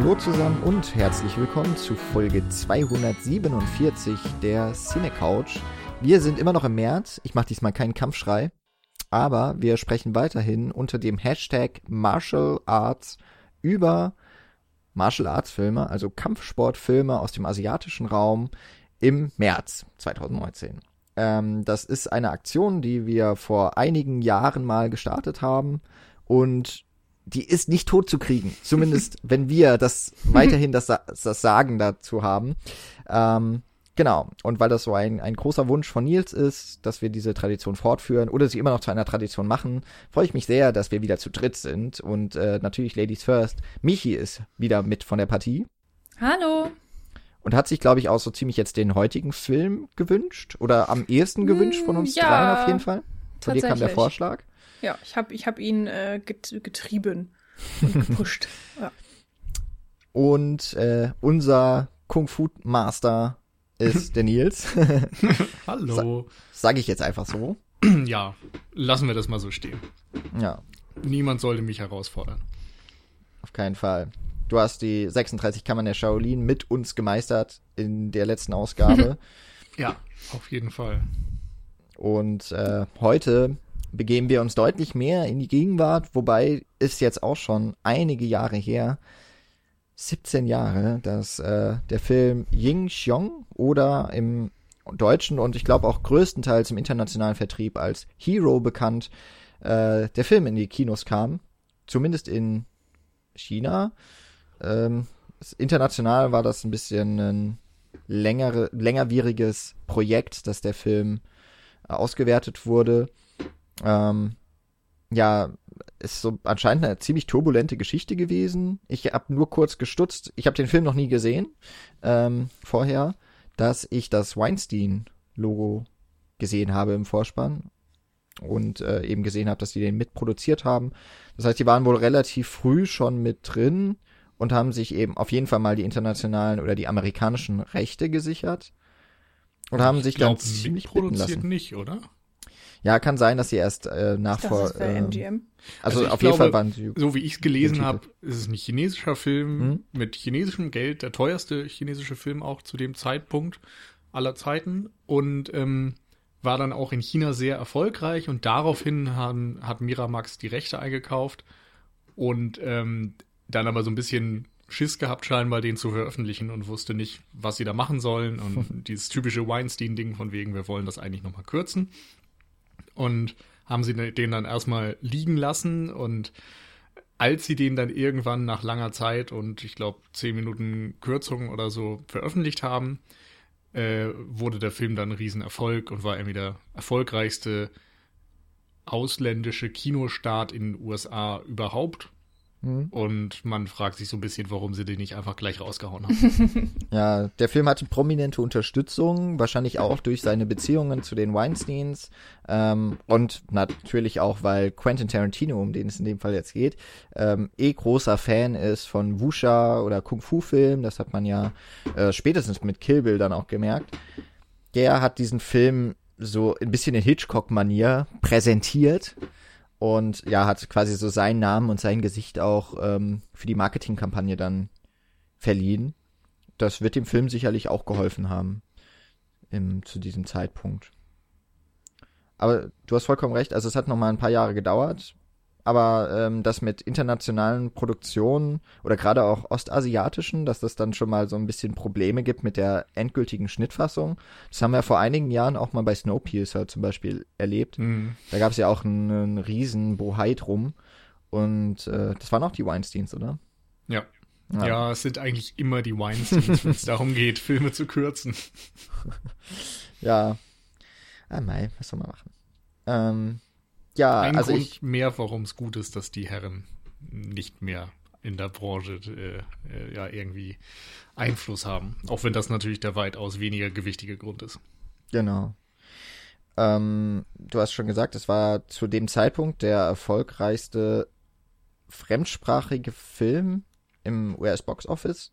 Hallo zusammen und herzlich willkommen zu Folge 247 der Cine Couch. Wir sind immer noch im März. Ich mache diesmal keinen Kampfschrei, aber wir sprechen weiterhin unter dem Hashtag Martial Arts über Martial Arts Filme, also Kampfsportfilme aus dem asiatischen Raum im März 2019. Ähm, das ist eine Aktion, die wir vor einigen Jahren mal gestartet haben und die ist nicht tot zu kriegen. Zumindest, wenn wir das weiterhin das, das Sagen dazu haben. Ähm, genau. Und weil das so ein, ein großer Wunsch von Nils ist, dass wir diese Tradition fortführen oder sie immer noch zu einer Tradition machen, freue ich mich sehr, dass wir wieder zu dritt sind. Und äh, natürlich Ladies First. Michi ist wieder mit von der Partie. Hallo. Und hat sich, glaube ich, auch so ziemlich jetzt den heutigen Film gewünscht. Oder am ehesten gewünscht von uns ja, dreien auf jeden Fall. Von dir kam der Vorschlag. Ja, ich habe ich hab ihn äh, getrieben und gepusht. ja. Und äh, unser Kung Fu Master ist der Nils. Hallo. Sa sag ich jetzt einfach so. Ja, lassen wir das mal so stehen. Ja. Niemand sollte mich herausfordern. Auf keinen Fall. Du hast die 36 Kammern der Shaolin mit uns gemeistert in der letzten Ausgabe. ja, auf jeden Fall. Und äh, heute begeben wir uns deutlich mehr in die Gegenwart, wobei ist jetzt auch schon einige Jahre her, 17 Jahre, dass äh, der Film Ying Xiong oder im deutschen und ich glaube auch größtenteils im internationalen Vertrieb als Hero bekannt, äh, der Film in die Kinos kam. Zumindest in China. Ähm, international war das ein bisschen ein längere, längerwieriges Projekt, dass der Film äh, ausgewertet wurde. Ähm, ja, ist so anscheinend eine ziemlich turbulente Geschichte gewesen. Ich habe nur kurz gestutzt. Ich habe den Film noch nie gesehen ähm, vorher, dass ich das Weinstein-Logo gesehen habe im Vorspann und äh, eben gesehen habe, dass die den mitproduziert haben. Das heißt, die waren wohl relativ früh schon mit drin und haben sich eben auf jeden Fall mal die internationalen oder die amerikanischen Rechte gesichert und haben sich glaub, dann ziemlich produziert nicht, oder? Ja, kann sein, dass sie erst äh, nach ich vor. Dachte, äh, MGM. Also, also auf glaube, jeden Fall waren sie. So wie ich es gelesen habe, ist es ein chinesischer Film hm? mit chinesischem Geld, der teuerste chinesische Film auch zu dem Zeitpunkt aller Zeiten und ähm, war dann auch in China sehr erfolgreich und daraufhin haben, hat Miramax die Rechte eingekauft und ähm, dann aber so ein bisschen Schiss gehabt, scheinbar den zu veröffentlichen und wusste nicht, was sie da machen sollen. Und dieses typische Weinstein-Ding von wegen, wir wollen das eigentlich nochmal kürzen und haben sie den dann erstmal liegen lassen und als sie den dann irgendwann nach langer Zeit und ich glaube zehn Minuten Kürzung oder so veröffentlicht haben, äh, wurde der Film dann ein Riesenerfolg und war irgendwie der erfolgreichste ausländische Kinostart in den USA überhaupt. Mhm. Und man fragt sich so ein bisschen, warum sie den nicht einfach gleich rausgehauen haben. ja, der Film hatte prominente Unterstützung, wahrscheinlich auch durch seine Beziehungen zu den Weinsteins ähm, und natürlich auch, weil Quentin Tarantino, um den es in dem Fall jetzt geht, ähm, eh großer Fan ist von Wuxia oder Kung-Fu-Filmen. Das hat man ja äh, spätestens mit Kill Bill dann auch gemerkt. Der hat diesen Film so ein bisschen in Hitchcock-Manier präsentiert und ja, hat quasi so seinen Namen und sein Gesicht auch ähm, für die Marketingkampagne dann verliehen. Das wird dem Film sicherlich auch geholfen haben im, zu diesem Zeitpunkt. Aber du hast vollkommen recht, also es hat noch mal ein paar Jahre gedauert, aber ähm, das mit internationalen Produktionen oder gerade auch ostasiatischen, dass das dann schon mal so ein bisschen Probleme gibt mit der endgültigen Schnittfassung. Das haben wir vor einigen Jahren auch mal bei Snowpiercer zum Beispiel erlebt. Mhm. Da gab es ja auch einen, einen riesen Bohai drum. Und äh, das waren auch die Weinsteins, oder? Ja. ja. Ja, es sind eigentlich immer die Weinsteins, wenn es darum geht, Filme zu kürzen. ja. Ah, mei, was soll man machen? Ähm, ja, Ein also Grund ich, mehr, warum es gut ist, dass die Herren nicht mehr in der Branche äh, äh, ja irgendwie Einfluss haben. Auch wenn das natürlich der weitaus weniger gewichtige Grund ist. Genau. Ähm, du hast schon gesagt, es war zu dem Zeitpunkt der erfolgreichste fremdsprachige Film im US-Box Office.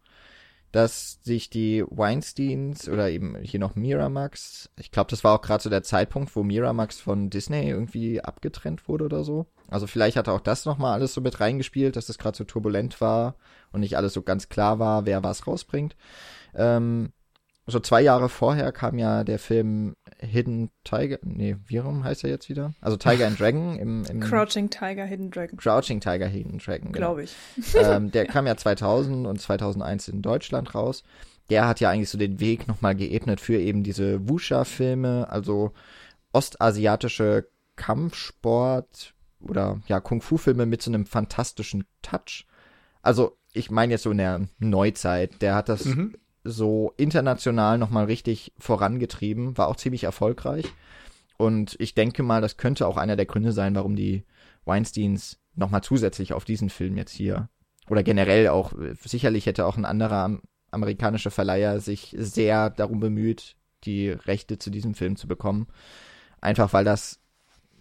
Dass sich die Weinsteins oder eben hier noch Miramax, ich glaube, das war auch gerade so der Zeitpunkt, wo Miramax von Disney irgendwie abgetrennt wurde oder so. Also vielleicht hat auch das nochmal alles so mit reingespielt, dass das gerade so turbulent war und nicht alles so ganz klar war, wer was rausbringt. Ähm, so zwei Jahre vorher kam ja der Film Hidden Tiger, nee, wie rum heißt er jetzt wieder? Also Tiger and Dragon im, im Crouching Tiger, Hidden Dragon. Crouching Tiger, Hidden Dragon, genau. glaube ich. ähm, der kam ja 2000 und 2001 in Deutschland raus. Der hat ja eigentlich so den Weg nochmal geebnet für eben diese Wuxia-Filme, also ostasiatische Kampfsport oder ja Kung-Fu-Filme mit so einem fantastischen Touch. Also ich meine jetzt so in der Neuzeit. Der hat das mhm so international nochmal richtig vorangetrieben, war auch ziemlich erfolgreich. Und ich denke mal, das könnte auch einer der Gründe sein, warum die Weinsteins nochmal zusätzlich auf diesen Film jetzt hier oder generell auch, sicherlich hätte auch ein anderer amerikanischer Verleiher sich sehr darum bemüht, die Rechte zu diesem Film zu bekommen. Einfach weil das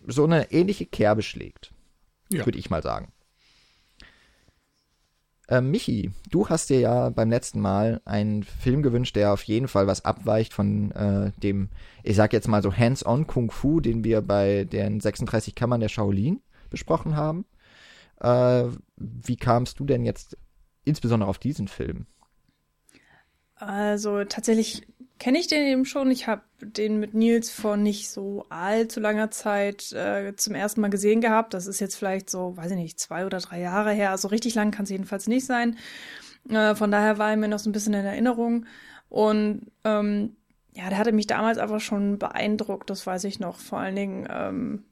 so eine ähnliche Kerbe schlägt. Ja. Würde ich mal sagen. Äh, Michi, du hast dir ja beim letzten Mal einen Film gewünscht, der auf jeden Fall was abweicht von äh, dem, ich sag jetzt mal so Hands-on Kung Fu, den wir bei den 36 Kammern der Shaolin besprochen haben. Äh, wie kamst du denn jetzt insbesondere auf diesen Film? Also tatsächlich kenne ich den eben schon. Ich habe den mit Nils vor nicht so allzu langer Zeit äh, zum ersten Mal gesehen gehabt. Das ist jetzt vielleicht so, weiß ich nicht, zwei oder drei Jahre her. Also richtig lang kann es jedenfalls nicht sein. Äh, von daher war er mir noch so ein bisschen in Erinnerung. Und ähm, ja, der hatte mich damals einfach schon beeindruckt, das weiß ich noch. Vor allen Dingen, ähm,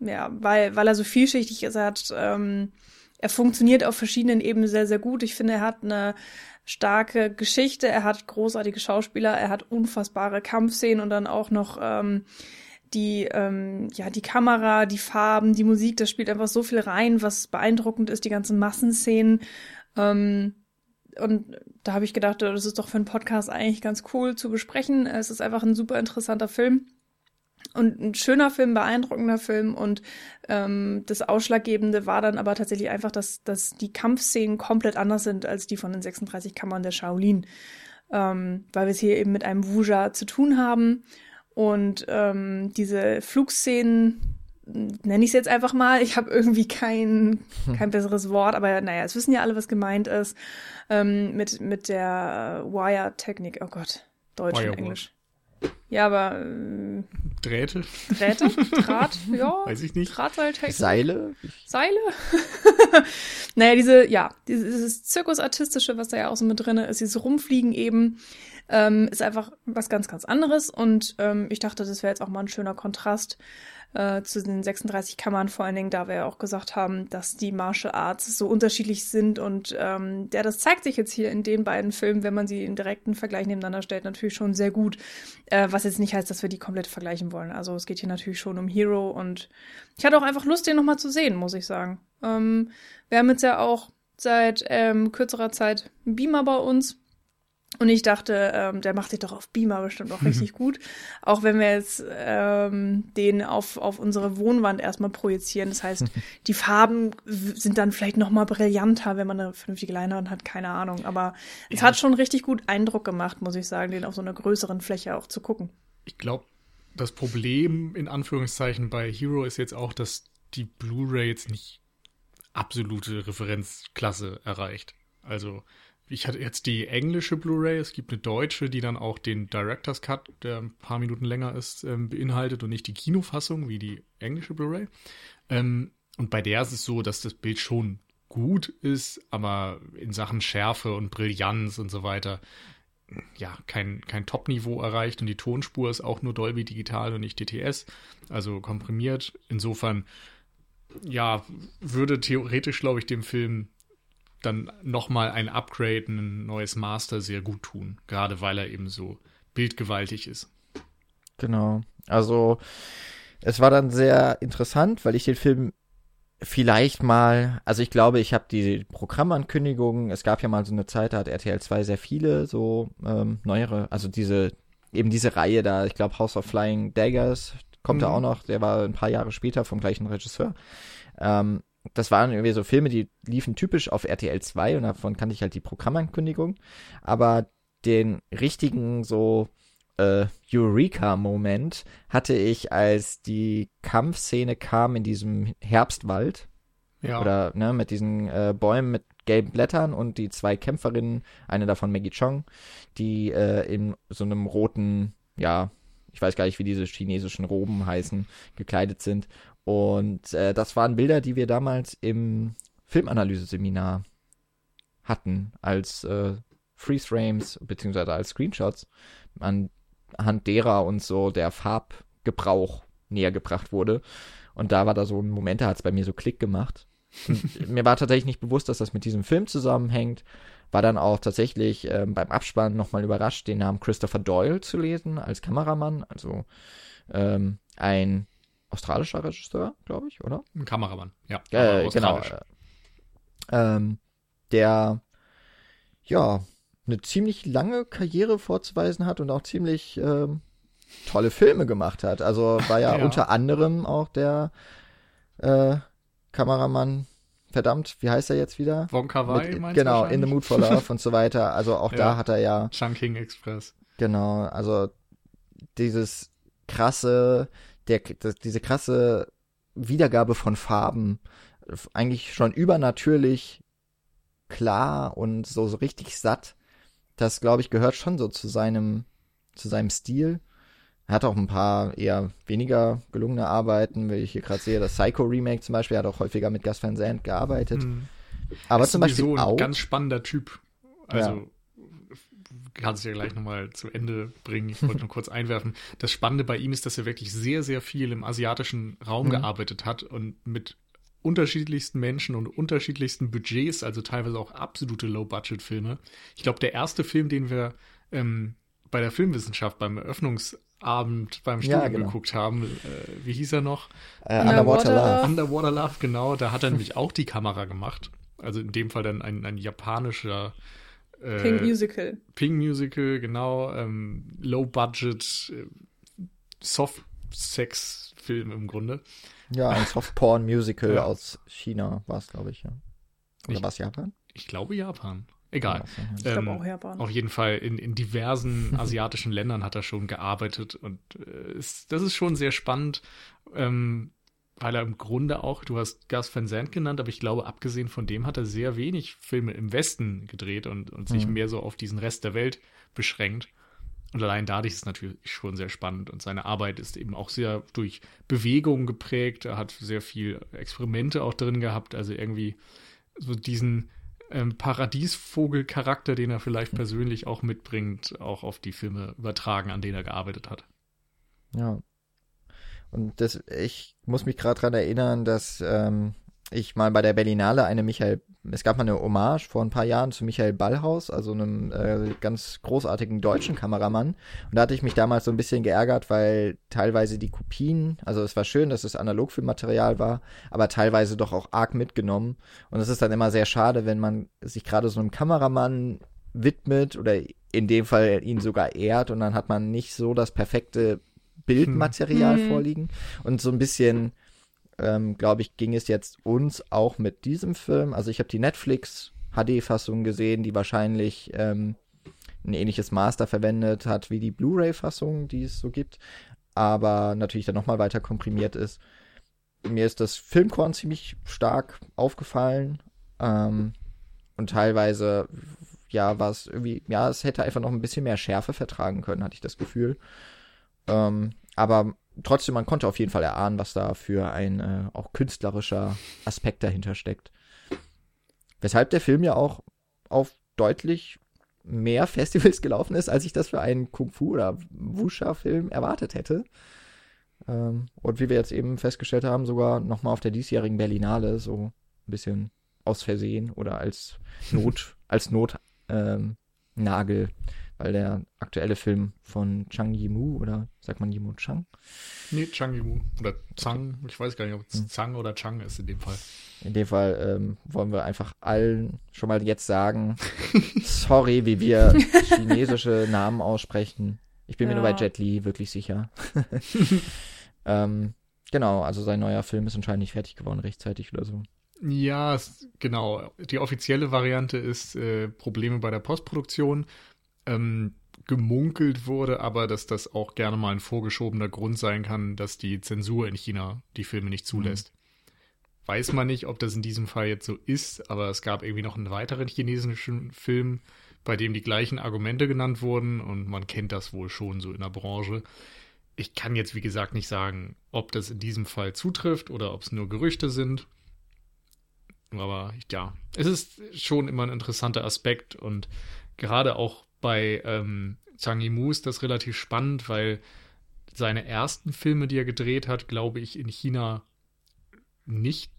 ja, weil, weil er so vielschichtig ist. Er hat, ähm, er funktioniert auf verschiedenen Ebenen sehr, sehr gut. Ich finde, er hat eine starke Geschichte, er hat großartige Schauspieler, er hat unfassbare Kampfszenen und dann auch noch ähm, die, ähm, ja, die Kamera, die Farben, die Musik, das spielt einfach so viel rein, was beeindruckend ist, die ganzen Massenszenen. Ähm, und da habe ich gedacht, das ist doch für einen Podcast eigentlich ganz cool zu besprechen. Es ist einfach ein super interessanter Film. Und ein schöner Film, beeindruckender Film und ähm, das Ausschlaggebende war dann aber tatsächlich einfach, dass, dass die Kampfszenen komplett anders sind als die von den 36 Kammern der Shaolin. Ähm, weil wir es hier eben mit einem Wuja zu tun haben. Und ähm, diese Flugszenen, nenne ich es jetzt einfach mal, ich habe irgendwie kein, hm. kein besseres Wort, aber naja, es wissen ja alle, was gemeint ist, ähm, mit, mit der Wire-Technik, oh Gott, Deutsch Wire und Englisch. Ja, aber. Äh, Drähte? Drähte? Draht? Ja. Weiß ich nicht. Drahtseiltechnik. Seile? Seile? naja, diese, ja, dieses Zirkusartistische, was da ja auch so mit drin ist, dieses Rumfliegen eben, ähm, ist einfach was ganz, ganz anderes. Und ähm, ich dachte, das wäre jetzt auch mal ein schöner Kontrast äh, zu den 36 Kammern, vor allen Dingen, da wir ja auch gesagt haben, dass die Martial Arts so unterschiedlich sind und ähm, ja, das zeigt sich jetzt hier in den beiden Filmen, wenn man sie in direkten Vergleich nebeneinander stellt, natürlich schon sehr gut, äh, was jetzt nicht heißt, dass wir die komplett vergleichen wollen. Also es geht hier natürlich schon um Hero und ich hatte auch einfach Lust, den nochmal zu sehen, muss ich sagen. Ähm, wir haben jetzt ja auch seit ähm, kürzerer Zeit Beamer bei uns und ich dachte, ähm, der macht sich doch auf Beamer bestimmt auch richtig gut. Auch wenn wir jetzt ähm, den auf, auf unsere Wohnwand erstmal projizieren. Das heißt, die Farben sind dann vielleicht noch mal brillanter, wenn man eine vernünftige Leinwand hat, keine Ahnung. Aber es ja. hat schon richtig gut Eindruck gemacht, muss ich sagen, den auf so einer größeren Fläche auch zu gucken. Ich glaube, das Problem in Anführungszeichen bei Hero ist jetzt auch, dass die Blu-ray jetzt nicht absolute Referenzklasse erreicht. Also ich hatte jetzt die englische Blu-ray, es gibt eine deutsche, die dann auch den Director's Cut, der ein paar Minuten länger ist, ähm, beinhaltet und nicht die Kinofassung wie die englische Blu-ray. Ähm, und bei der ist es so, dass das Bild schon gut ist, aber in Sachen Schärfe und Brillanz und so weiter ja, kein, kein Top-Niveau erreicht und die Tonspur ist auch nur Dolby Digital und nicht DTS, also komprimiert. Insofern, ja, würde theoretisch, glaube ich, dem Film dann nochmal ein Upgrade, ein neues Master sehr gut tun. Gerade weil er eben so bildgewaltig ist. Genau. Also es war dann sehr interessant, weil ich den Film vielleicht mal, also ich glaube, ich habe die Programmankündigungen, es gab ja mal so eine Zeit, da hat RTL 2 sehr viele so ähm, neuere, also diese, eben diese Reihe da, ich glaube House of Flying Daggers kommt mhm. da auch noch, der war ein paar Jahre später vom gleichen Regisseur. Ähm, das waren irgendwie so Filme, die liefen typisch auf RTL 2 und davon kannte ich halt die Programmankündigung. Aber den richtigen so äh, Eureka-Moment hatte ich, als die Kampfszene kam in diesem Herbstwald. Ja. Oder ne, mit diesen äh, Bäumen mit gelben Blättern und die zwei Kämpferinnen, eine davon Maggie Chong, die äh, in so einem roten, ja, ich weiß gar nicht, wie diese chinesischen Roben heißen, gekleidet sind. Und äh, das waren Bilder, die wir damals im Filmanalyse-Seminar hatten, als äh, Freeze Frames beziehungsweise als Screenshots, anhand derer uns so der Farbgebrauch näher gebracht wurde. Und da war da so ein Moment, da hat es bei mir so Klick gemacht. mir war tatsächlich nicht bewusst, dass das mit diesem Film zusammenhängt. War dann auch tatsächlich äh, beim Abspann nochmal überrascht, den Namen Christopher Doyle zu lesen als Kameramann. Also ähm, ein australischer Regisseur, glaube ich, oder? Ein Kameramann, ja. Äh, genau. Äh, ähm, der ja eine ziemlich lange Karriere vorzuweisen hat und auch ziemlich ähm, tolle Filme gemacht hat. Also war ja, ja. unter anderem auch der äh, Kameramann, verdammt, wie heißt er jetzt wieder? Von Kawai, meinst Genau, In the Mood for Love und so weiter. Also auch ja. da hat er ja. Chunking Express. Genau, also dieses krasse, der, das, diese krasse Wiedergabe von Farben, eigentlich schon übernatürlich klar und so, so richtig satt. Das, glaube ich, gehört schon so zu seinem, zu seinem Stil. Er hat auch ein paar eher weniger gelungene Arbeiten, wie ich hier gerade sehe. Das Psycho Remake zum Beispiel, er hat auch häufiger mit Gus Van Sant gearbeitet. Mhm. Aber zum Beispiel so ein auch. ganz spannender Typ. Also ja. Kannst du ja gleich nochmal zu Ende bringen. Ich wollte nur kurz einwerfen. Das Spannende bei ihm ist, dass er wirklich sehr, sehr viel im asiatischen Raum mhm. gearbeitet hat und mit unterschiedlichsten Menschen und unterschiedlichsten Budgets, also teilweise auch absolute Low-Budget-Filme. Ich glaube, der erste Film, den wir ähm, bei der Filmwissenschaft beim Eröffnungs Abend beim Studium ja, genau. geguckt haben. Äh, wie hieß er noch? Äh, Underwater Love. Underwater Love, genau. Da hat er nämlich auch die Kamera gemacht. Also in dem Fall dann ein, ein japanischer äh, Pink Musical. Pink Musical, genau. Ähm, Low Budget, äh, Soft Sex Film im Grunde. Ja, ein Soft Porn Musical ja. aus China war es, glaube ich, ja. Oder war es Japan? Ich glaube Japan. Egal. Ich ähm, auch Japan. Auf jeden Fall in, in diversen asiatischen Ländern hat er schon gearbeitet und äh, ist, das ist schon sehr spannend, ähm, weil er im Grunde auch, du hast Gus Van Sant genannt, aber ich glaube, abgesehen von dem hat er sehr wenig Filme im Westen gedreht und, und sich mhm. mehr so auf diesen Rest der Welt beschränkt. Und allein dadurch ist es natürlich schon sehr spannend. Und seine Arbeit ist eben auch sehr durch Bewegung geprägt. Er hat sehr viel Experimente auch drin gehabt. Also irgendwie so diesen, ähm, Paradiesvogel-Charakter, den er vielleicht persönlich auch mitbringt, auch auf die Filme übertragen, an denen er gearbeitet hat. Ja. Und das, ich muss mich gerade daran erinnern, dass ähm, ich mal bei der Berlinale eine Michael, es gab mal eine Hommage vor ein paar Jahren zu Michael Ballhaus, also einem äh, ganz großartigen deutschen Kameramann. Und da hatte ich mich damals so ein bisschen geärgert, weil teilweise die Kopien, also es war schön, dass es Analogfilmmaterial war, aber teilweise doch auch arg mitgenommen. Und es ist dann immer sehr schade, wenn man sich gerade so einem Kameramann widmet oder in dem Fall ihn sogar ehrt und dann hat man nicht so das perfekte Bildmaterial hm. vorliegen und so ein bisschen ähm, glaube ich, ging es jetzt uns auch mit diesem Film. Also ich habe die Netflix HD-Fassung gesehen, die wahrscheinlich ähm, ein ähnliches Master verwendet hat wie die Blu-ray-Fassung, die es so gibt, aber natürlich dann nochmal weiter komprimiert ist. Mir ist das Filmkorn ziemlich stark aufgefallen ähm, und teilweise, ja, war es irgendwie, ja, es hätte einfach noch ein bisschen mehr Schärfe vertragen können, hatte ich das Gefühl. Ähm, aber trotzdem, man konnte auf jeden Fall erahnen, was da für ein äh, auch künstlerischer Aspekt dahinter steckt. Weshalb der Film ja auch auf deutlich mehr Festivals gelaufen ist, als ich das für einen Kung-Fu- oder Wuxia-Film erwartet hätte. Ähm, und wie wir jetzt eben festgestellt haben, sogar nochmal auf der diesjährigen Berlinale so ein bisschen aus Versehen oder als Not, als Notnagel ähm, weil der aktuelle Film von Chang Yimou oder sagt man Yimou Chang? Nee, Chang Yimou oder Zhang, ich weiß gar nicht, ob es hm. Zhang oder Chang ist in dem Fall. In dem Fall ähm, wollen wir einfach allen schon mal jetzt sagen, sorry, wie wir chinesische Namen aussprechen. Ich bin ja. mir nur bei Jet Li wirklich sicher. ähm, genau, also sein neuer Film ist anscheinend nicht fertig geworden rechtzeitig oder so. Ja, genau. Die offizielle Variante ist äh, Probleme bei der Postproduktion. Ähm, gemunkelt wurde aber, dass das auch gerne mal ein vorgeschobener Grund sein kann, dass die Zensur in China die Filme nicht zulässt. Mhm. Weiß man nicht, ob das in diesem Fall jetzt so ist, aber es gab irgendwie noch einen weiteren chinesischen Film, bei dem die gleichen Argumente genannt wurden und man kennt das wohl schon so in der Branche. Ich kann jetzt, wie gesagt, nicht sagen, ob das in diesem Fall zutrifft oder ob es nur Gerüchte sind. Aber ja, es ist schon immer ein interessanter Aspekt und gerade auch bei ähm, Zhang Yimou ist das relativ spannend, weil seine ersten Filme, die er gedreht hat, glaube ich, in China nicht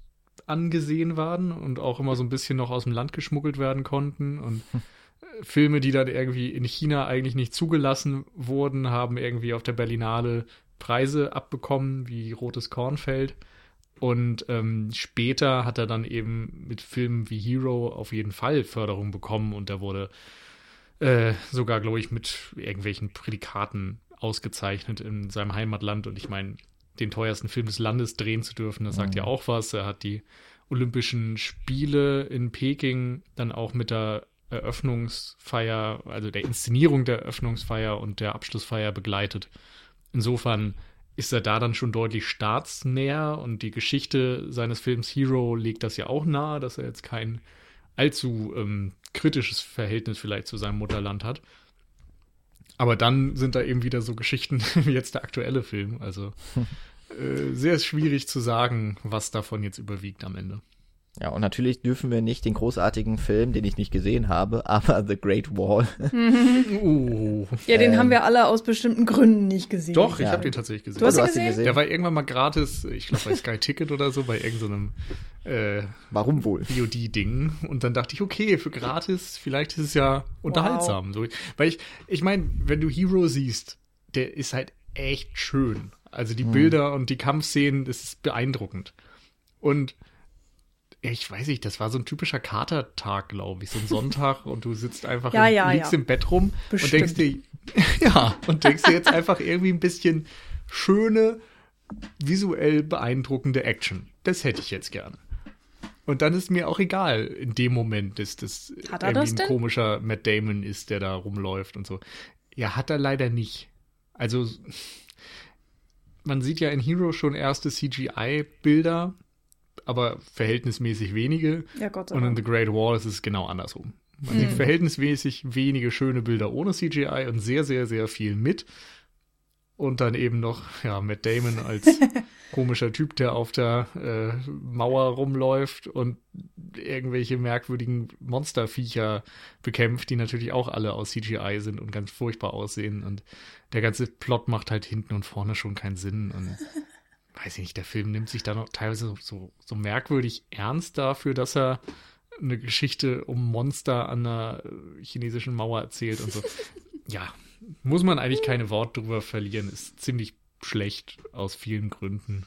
angesehen waren und auch immer so ein bisschen noch aus dem Land geschmuggelt werden konnten. Und Filme, die dann irgendwie in China eigentlich nicht zugelassen wurden, haben irgendwie auf der Berlinale Preise abbekommen, wie Rotes Kornfeld. Und ähm, später hat er dann eben mit Filmen wie Hero auf jeden Fall Förderung bekommen und da wurde äh, sogar, glaube ich, mit irgendwelchen Prädikaten ausgezeichnet in seinem Heimatland. Und ich meine, den teuersten Film des Landes drehen zu dürfen, das sagt mhm. ja auch was. Er hat die Olympischen Spiele in Peking dann auch mit der Eröffnungsfeier, also der Inszenierung der Eröffnungsfeier und der Abschlussfeier begleitet. Insofern ist er da dann schon deutlich staatsnäher und die Geschichte seines Films Hero legt das ja auch nahe, dass er jetzt kein allzu ähm, kritisches Verhältnis vielleicht zu seinem Mutterland hat. Aber dann sind da eben wieder so Geschichten wie jetzt der aktuelle Film. Also äh, sehr schwierig zu sagen, was davon jetzt überwiegt am Ende. Ja, und natürlich dürfen wir nicht den großartigen Film, den ich nicht gesehen habe, aber The Great Wall. uh, ja, den ähm, haben wir alle aus bestimmten Gründen nicht gesehen. Doch, ich ja. habe den tatsächlich gesehen. Du hast, du hast ihn gesehen? Der war irgendwann mal gratis, ich glaube bei Sky Ticket oder so, bei irgendeinem so äh, Warum wohl? VOD-Ding. Und dann dachte ich, okay, für gratis, vielleicht ist es ja unterhaltsam. Wow. So, weil ich, ich meine, wenn du Hero siehst, der ist halt echt schön. Also die hm. Bilder und die Kampfszenen, das ist beeindruckend. Und ich weiß nicht, das war so ein typischer Katertag, glaube ich, so ein Sonntag und du sitzt einfach, ja, im, ja, liegst ja. im Bett rum Bestimmt. und denkst dir, ja, und denkst dir jetzt einfach irgendwie ein bisschen schöne, visuell beeindruckende Action. Das hätte ich jetzt gerne. Und dann ist mir auch egal in dem Moment, dass das er das ein denn? komischer Matt Damon ist, der da rumläuft und so. Ja, hat er leider nicht. Also man sieht ja in Hero schon erste CGI-Bilder, aber verhältnismäßig wenige. Ja, Gott sei Und in. The Great Wall ist es genau andersrum. Man Mhm. sieht verhältnismäßig wenige schöne Bilder ohne CGI und sehr, sehr, sehr viel mit. Und dann eben noch, ja, Matt Damon als komischer Typ, der auf der äh, Mauer rumläuft und irgendwelche merkwürdigen Monsterviecher bekämpft, die natürlich auch alle aus CGI sind und ganz furchtbar aussehen. Und der ganze Plot macht halt hinten und vorne schon keinen Sinn. Und weiß ich nicht, der Film nimmt sich da noch teilweise so, so, merkwürdig ernst dafür, dass er eine Geschichte um Monster an einer äh, chinesischen Mauer erzählt und so. ja, muss man eigentlich keine Worte drüber verlieren. Ist ziemlich schlecht aus vielen Gründen.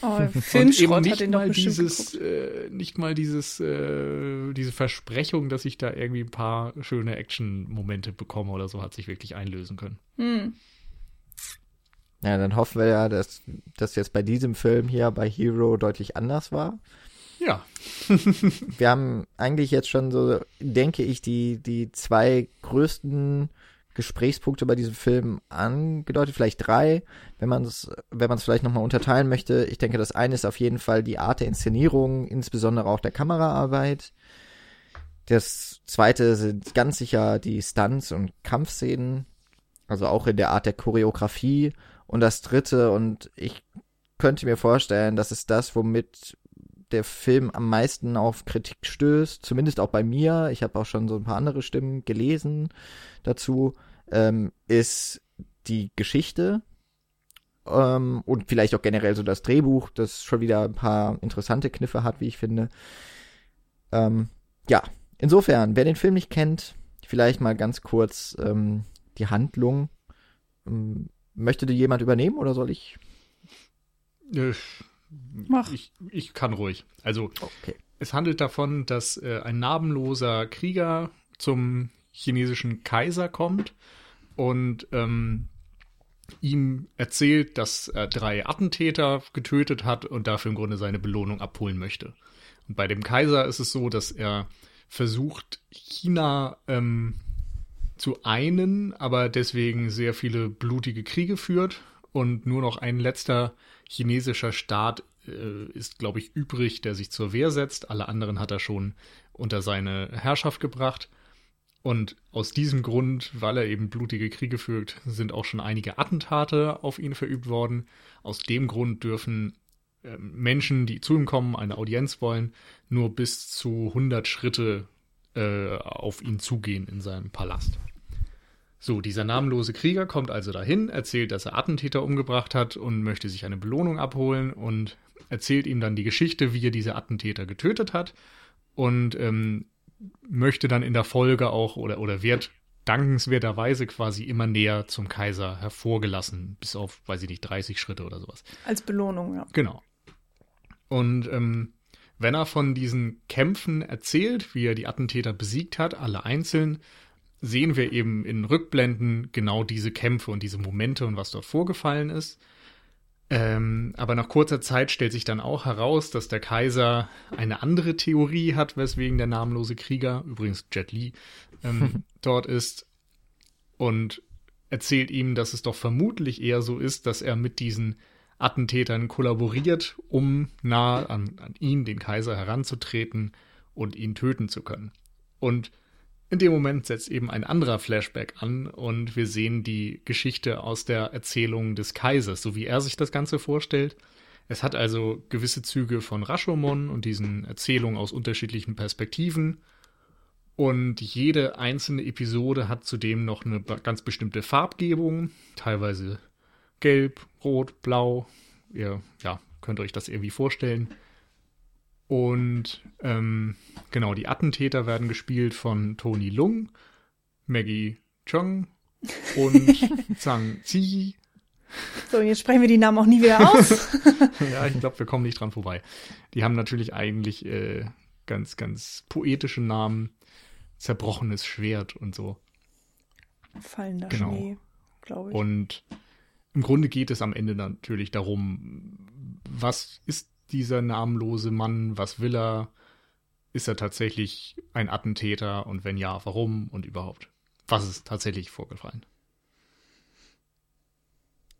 Oh, Filmschrott nicht hat mal dieses, äh, nicht mal dieses, äh, diese Versprechung, dass ich da irgendwie ein paar schöne Action-Momente bekomme oder so, hat sich wirklich einlösen können. Hm. Ja, dann hoffen wir ja, dass das jetzt bei diesem Film hier bei Hero deutlich anders war. Ja, Wir haben eigentlich jetzt schon so, denke ich, die, die zwei größten Gesprächspunkte bei diesem Film angedeutet, vielleicht drei, wenn man es, wenn man es vielleicht nochmal unterteilen möchte. Ich denke, das eine ist auf jeden Fall die Art der Inszenierung, insbesondere auch der Kameraarbeit. Das zweite sind ganz sicher die Stunts und Kampfszenen, also auch in der Art der Choreografie. Und das dritte, und ich könnte mir vorstellen, das ist das, womit der Film am meisten auf Kritik stößt, zumindest auch bei mir. Ich habe auch schon so ein paar andere Stimmen gelesen dazu, ähm, ist die Geschichte ähm, und vielleicht auch generell so das Drehbuch, das schon wieder ein paar interessante Kniffe hat, wie ich finde. Ähm, ja, insofern, wer den Film nicht kennt, vielleicht mal ganz kurz ähm, die Handlung. Möchte dir jemand übernehmen oder soll ich? äh, Mach. ich, ich kann ruhig. Also, Okay. es handelt davon, dass äh, ein namenloser Krieger zum chinesischen Kaiser kommt und ähm, ihm erzählt, dass er drei Attentäter getötet hat und dafür im Grunde seine Belohnung abholen möchte. Und bei dem Kaiser ist es so, dass er versucht, China ähm, zu einen, aber deswegen sehr viele blutige Kriege führt und nur noch ein letzter chinesischer Staat äh, ist, glaube ich, übrig, der sich zur Wehr setzt. Alle anderen hat er schon unter seine Herrschaft gebracht. Und aus diesem Grund, weil er eben blutige Kriege führt, sind auch schon einige Attentate auf ihn verübt worden. Aus dem Grund dürfen äh, Menschen, die zu ihm kommen, eine Audienz wollen, nur bis zu 100 Schritte äh, auf ihn zugehen in seinem Palast. So, dieser namenlose Krieger kommt also dahin, erzählt, dass er Attentäter umgebracht hat und möchte sich eine Belohnung abholen und erzählt ihm dann die Geschichte, wie er diese Attentäter getötet hat und ähm, möchte dann in der Folge auch oder, oder wird dankenswerterweise quasi immer näher zum Kaiser hervorgelassen, bis auf, weiß ich nicht, 30 Schritte oder sowas. Als Belohnung, ja. Genau. Und ähm, wenn er von diesen Kämpfen erzählt, wie er die Attentäter besiegt hat, alle einzeln, sehen wir eben in Rückblenden genau diese Kämpfe und diese Momente und was dort vorgefallen ist. Ähm, aber nach kurzer Zeit stellt sich dann auch heraus, dass der Kaiser eine andere Theorie hat, weswegen der namenlose Krieger, übrigens Jet Li, ähm, dort ist und erzählt ihm, dass es doch vermutlich eher so ist, dass er mit diesen Attentätern kollaboriert, um nah an, an ihn, den Kaiser, heranzutreten und ihn töten zu können. Und in dem Moment setzt eben ein anderer Flashback an und wir sehen die Geschichte aus der Erzählung des Kaisers, so wie er sich das Ganze vorstellt. Es hat also gewisse Züge von Rashomon und diesen Erzählungen aus unterschiedlichen Perspektiven. Und jede einzelne Episode hat zudem noch eine ganz bestimmte Farbgebung, teilweise gelb, rot, blau. Ihr ja, könnt euch das irgendwie vorstellen. Und ähm, genau, die Attentäter werden gespielt von Tony Lung, Maggie Chung und Zhang Zi. So, jetzt sprechen wir die Namen auch nie wieder aus. ja, ich glaube, wir kommen nicht dran vorbei. Die haben natürlich eigentlich äh, ganz, ganz poetische Namen. Zerbrochenes Schwert und so. Fallender genau. Schnee, glaube ich. Und im Grunde geht es am Ende natürlich darum, was ist dieser namenlose Mann? Was will er? Ist er tatsächlich ein Attentäter? Und wenn ja, warum? Und überhaupt? Was ist tatsächlich vorgefallen?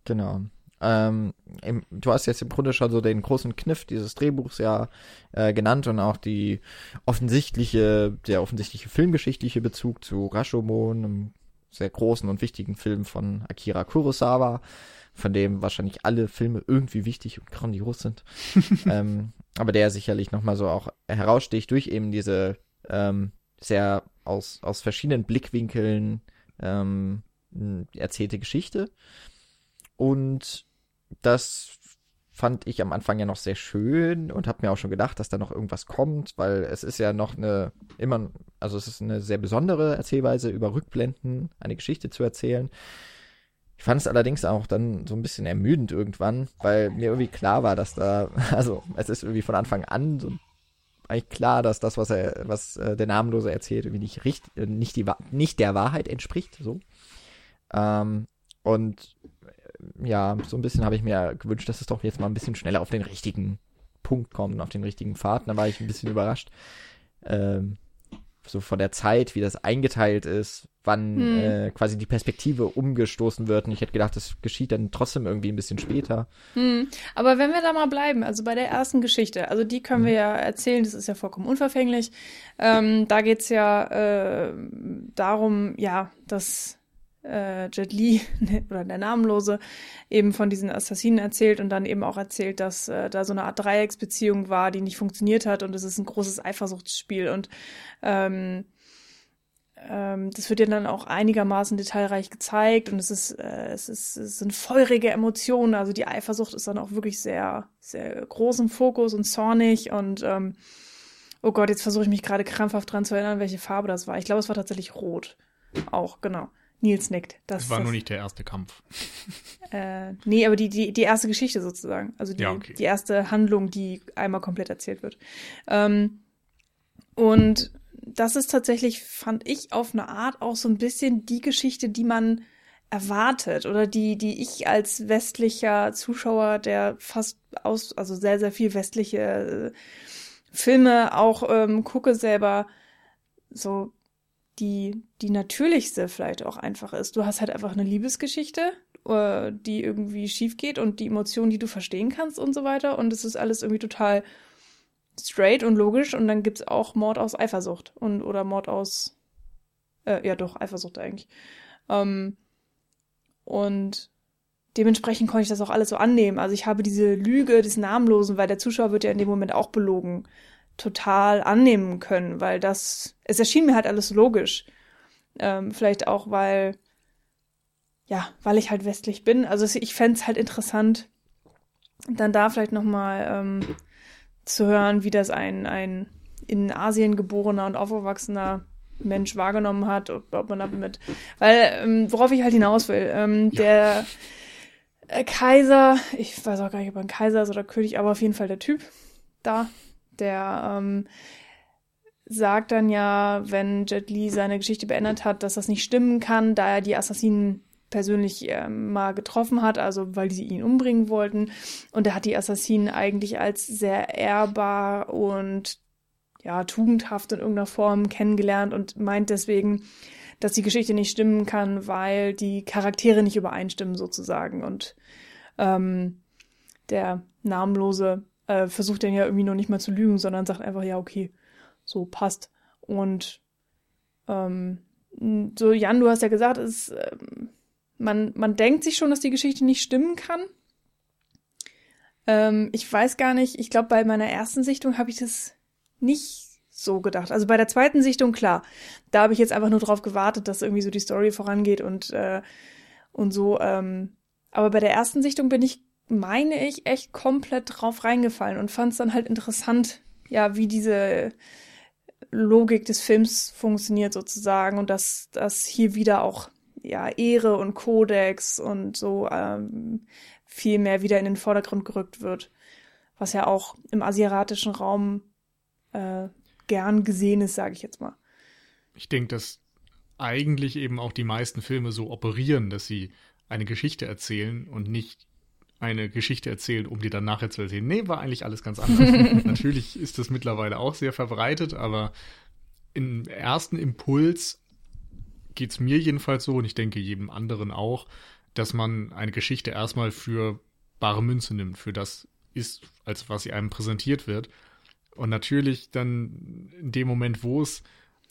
Genau. Ähm, im, du hast jetzt im Grunde schon so den großen Kniff dieses Drehbuchs ja äh, genannt und auch die offensichtliche, der offensichtliche filmgeschichtliche Bezug zu Rashomon, einem sehr großen und wichtigen Film von Akira Kurosawa von dem wahrscheinlich alle Filme irgendwie wichtig und grandios sind. ähm, aber der sicherlich nochmal so auch heraussticht durch eben diese ähm, sehr aus, aus verschiedenen Blickwinkeln ähm, erzählte Geschichte. Und das fand ich am Anfang ja noch sehr schön und habe mir auch schon gedacht, dass da noch irgendwas kommt, weil es ist ja noch eine immer, also es ist eine sehr besondere Erzählweise über Rückblenden, eine Geschichte zu erzählen. Ich fand es allerdings auch dann so ein bisschen ermüdend irgendwann, weil mir irgendwie klar war, dass da, also es ist irgendwie von Anfang an so eigentlich klar, dass das, was er, was äh, der Namenlose erzählt, irgendwie nicht richtig, nicht die, nicht der Wahrheit entspricht, so. Ähm, und ja, so ein bisschen habe ich mir gewünscht, dass es doch jetzt mal ein bisschen schneller auf den richtigen Punkt kommt, auf den richtigen Pfad. Da war ich ein bisschen überrascht. Ähm, so von der Zeit, wie das eingeteilt ist, wann hm. äh, quasi die Perspektive umgestoßen wird. Und ich hätte gedacht, das geschieht dann trotzdem irgendwie ein bisschen später. Hm. Aber wenn wir da mal bleiben, also bei der ersten Geschichte, also die können hm. wir ja erzählen, das ist ja vollkommen unverfänglich. Ähm, da geht's ja äh, darum, ja, dass äh, Jet Li oder der Namenlose eben von diesen Assassinen erzählt und dann eben auch erzählt, dass äh, da so eine Art Dreiecksbeziehung war, die nicht funktioniert hat und es ist ein großes Eifersuchtsspiel und ähm, ähm, das wird ja dann auch einigermaßen detailreich gezeigt und es ist, äh, es ist, es sind feurige Emotionen, also die Eifersucht ist dann auch wirklich sehr, sehr groß im Fokus und zornig und ähm, oh Gott, jetzt versuche ich mich gerade krampfhaft dran zu erinnern, welche Farbe das war. Ich glaube, es war tatsächlich rot. Auch, genau. Nils nickt. Das, das war das, nur nicht der erste Kampf. Äh, nee, aber die, die, die erste Geschichte sozusagen. Also die, ja, okay. die erste Handlung, die einmal komplett erzählt wird. Ähm, und das ist tatsächlich, fand ich, auf eine Art auch so ein bisschen die Geschichte, die man erwartet oder die, die ich als westlicher Zuschauer, der fast aus, also sehr, sehr viel westliche äh, Filme auch ähm, gucke selber, so die, die natürlichste vielleicht auch einfach ist. Du hast halt einfach eine Liebesgeschichte, äh, die irgendwie schief geht und die Emotionen, die du verstehen kannst und so weiter. Und es ist alles irgendwie total straight und logisch. Und dann gibt's auch Mord aus Eifersucht und oder Mord aus äh, ja doch, Eifersucht eigentlich. Ähm, und dementsprechend konnte ich das auch alles so annehmen. Also ich habe diese Lüge des Namenlosen, weil der Zuschauer wird ja in dem Moment auch belogen, total annehmen können, weil das, es erschien mir halt alles logisch. Ähm, vielleicht auch, weil, ja, weil ich halt westlich bin. Also ich fände es halt interessant, dann da vielleicht nochmal ähm, zu hören, wie das ein, ein in Asien geborener und aufgewachsener Mensch wahrgenommen hat, ob, ob man damit, weil ähm, worauf ich halt hinaus will, ähm, ja. der äh, Kaiser, ich weiß auch gar nicht, ob er ein Kaiser ist oder König, aber auf jeden Fall der Typ da, der ähm, sagt dann ja, wenn Jet Li seine Geschichte beendet hat, dass das nicht stimmen kann, da er die Assassinen persönlich äh, mal getroffen hat, also weil sie ihn umbringen wollten. Und er hat die Assassinen eigentlich als sehr ehrbar und ja, tugendhaft in irgendeiner Form kennengelernt und meint deswegen, dass die Geschichte nicht stimmen kann, weil die Charaktere nicht übereinstimmen sozusagen. Und ähm, der Namenlose äh, versucht dann ja irgendwie noch nicht mal zu lügen, sondern sagt einfach, ja, okay, so passt. Und ähm, so, Jan, du hast ja gesagt, es, äh, man, man denkt sich schon, dass die Geschichte nicht stimmen kann. Ähm, ich weiß gar nicht, ich glaube, bei meiner ersten Sichtung habe ich das nicht so gedacht. Also bei der zweiten Sichtung, klar, da habe ich jetzt einfach nur drauf gewartet, dass irgendwie so die Story vorangeht und, äh, und so. Ähm, aber bei der ersten Sichtung bin ich, meine ich, echt komplett drauf reingefallen und fand es dann halt interessant, ja, wie diese Logik des Films funktioniert sozusagen und dass, dass hier wieder auch ja Ehre und Kodex und so ähm, viel mehr wieder in den Vordergrund gerückt wird, was ja auch im asiatischen Raum äh, gern gesehen ist, sage ich jetzt mal. Ich denke, dass eigentlich eben auch die meisten Filme so operieren, dass sie eine Geschichte erzählen und nicht eine Geschichte erzählen, um die dann nachher zu erzählen. Nee, war eigentlich alles ganz anders. Natürlich ist das mittlerweile auch sehr verbreitet, aber im ersten Impuls geht es mir jedenfalls so und ich denke jedem anderen auch, dass man eine Geschichte erstmal für bare Münze nimmt, für das ist, als was sie einem präsentiert wird und natürlich dann in dem Moment, wo es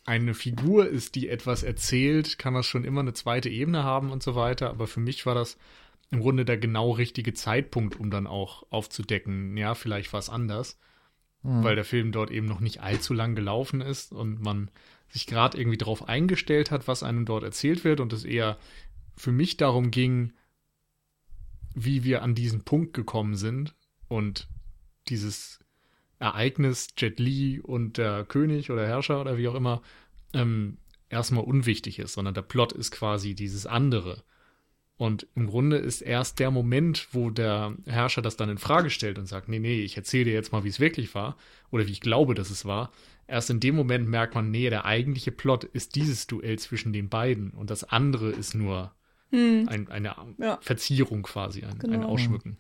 eine Figur ist, die etwas erzählt, kann das schon immer eine zweite Ebene haben und so weiter. Aber für mich war das im Grunde der genau richtige Zeitpunkt, um dann auch aufzudecken, ja, vielleicht was anders, mhm. weil der Film dort eben noch nicht allzu lang gelaufen ist und man sich gerade irgendwie darauf eingestellt hat, was einem dort erzählt wird und es eher für mich darum ging, wie wir an diesen Punkt gekommen sind und dieses Ereignis Jet Li und der König oder Herrscher oder wie auch immer ähm, erstmal unwichtig ist, sondern der Plot ist quasi dieses andere. Und im Grunde ist erst der Moment, wo der Herrscher das dann in Frage stellt und sagt, nee, nee, ich erzähle dir jetzt mal, wie es wirklich war oder wie ich glaube, dass es war. Erst in dem Moment merkt man, nee, der eigentliche Plot ist dieses Duell zwischen den beiden und das andere ist nur hm. ein, eine ja. Verzierung quasi, ein, genau. ein Ausschmücken.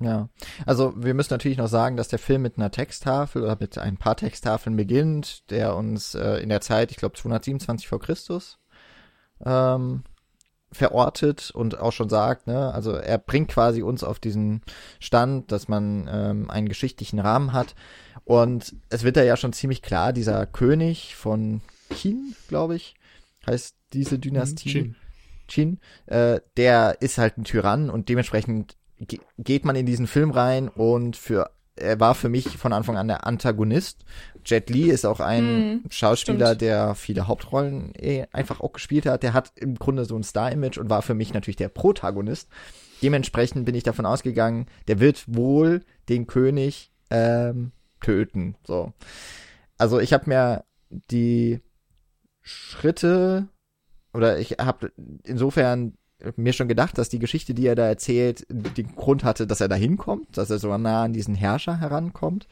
Ja, also wir müssen natürlich noch sagen, dass der Film mit einer Texttafel oder mit ein paar Texttafeln beginnt, der uns äh, in der Zeit, ich glaube 227 vor Christus, ähm, verortet und auch schon sagt, ne, also er bringt quasi uns auf diesen Stand, dass man ähm, einen geschichtlichen Rahmen hat und es wird da ja schon ziemlich klar, dieser König von Qin, glaube ich, heißt diese Dynastie. Qin. Qin, äh, der ist halt ein Tyrann und dementsprechend geht man in diesen Film rein und für er war für mich von Anfang an der Antagonist. Jet Li ist auch ein hm, Schauspieler, stimmt. der viele Hauptrollen eh einfach auch gespielt hat. Der hat im Grunde so ein Star-Image und war für mich natürlich der Protagonist. Dementsprechend bin ich davon ausgegangen, der wird wohl den König ähm, töten. So. Also ich habe mir die Schritte oder ich habe insofern mir schon gedacht, dass die Geschichte, die er da erzählt, den Grund hatte, dass er da hinkommt, dass er so nah an diesen Herrscher herankommt.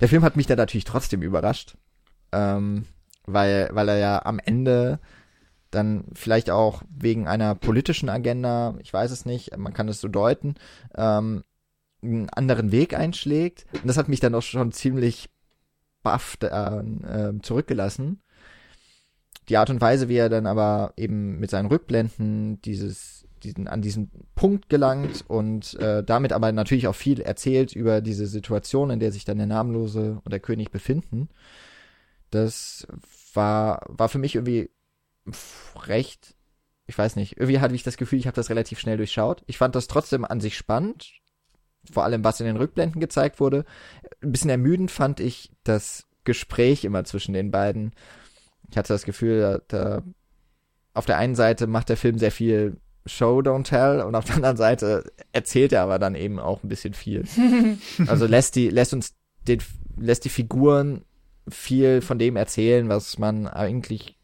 Der Film hat mich da natürlich trotzdem überrascht, ähm, weil, weil er ja am Ende dann vielleicht auch wegen einer politischen Agenda, ich weiß es nicht, man kann es so deuten, ähm, einen anderen Weg einschlägt. Und das hat mich dann auch schon ziemlich baff äh, zurückgelassen. Die Art und Weise, wie er dann aber eben mit seinen Rückblenden dieses, diesen, an diesen Punkt gelangt und äh, damit aber natürlich auch viel erzählt über diese Situation, in der sich dann der Namenlose und der König befinden. Das war, war für mich irgendwie recht, ich weiß nicht, irgendwie hatte ich das Gefühl, ich habe das relativ schnell durchschaut. Ich fand das trotzdem an sich spannend, vor allem was in den Rückblenden gezeigt wurde. Ein bisschen ermüdend fand ich das Gespräch immer zwischen den beiden. Ich hatte das Gefühl, da, auf der einen Seite macht der Film sehr viel Show, don't tell und auf der anderen Seite erzählt er aber dann eben auch ein bisschen viel. also lässt die, lässt uns den, lässt die Figuren viel von dem erzählen, was man eigentlich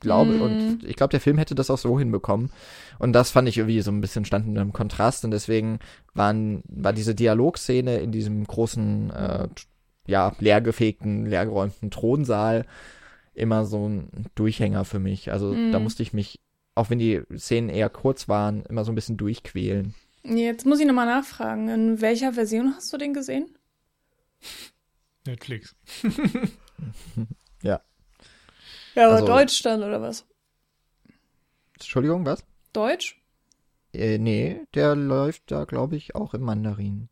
glaube, mm. und ich glaube, der Film hätte das auch so hinbekommen. Und das fand ich irgendwie so ein bisschen stand in einem Kontrast und deswegen waren, war diese Dialogszene in diesem großen, äh, ja, leergefegten, leergeräumten Thronsaal immer so ein Durchhänger für mich. Also mm. da musste ich mich, auch wenn die Szenen eher kurz waren, immer so ein bisschen durchquälen. Jetzt muss ich nochmal nachfragen, in welcher Version hast du den gesehen? Netflix. ja. Ja, aber also, Deutsch dann, oder was? Entschuldigung, was? Deutsch? Äh, nee, der läuft da, glaube ich, auch im Mandarin.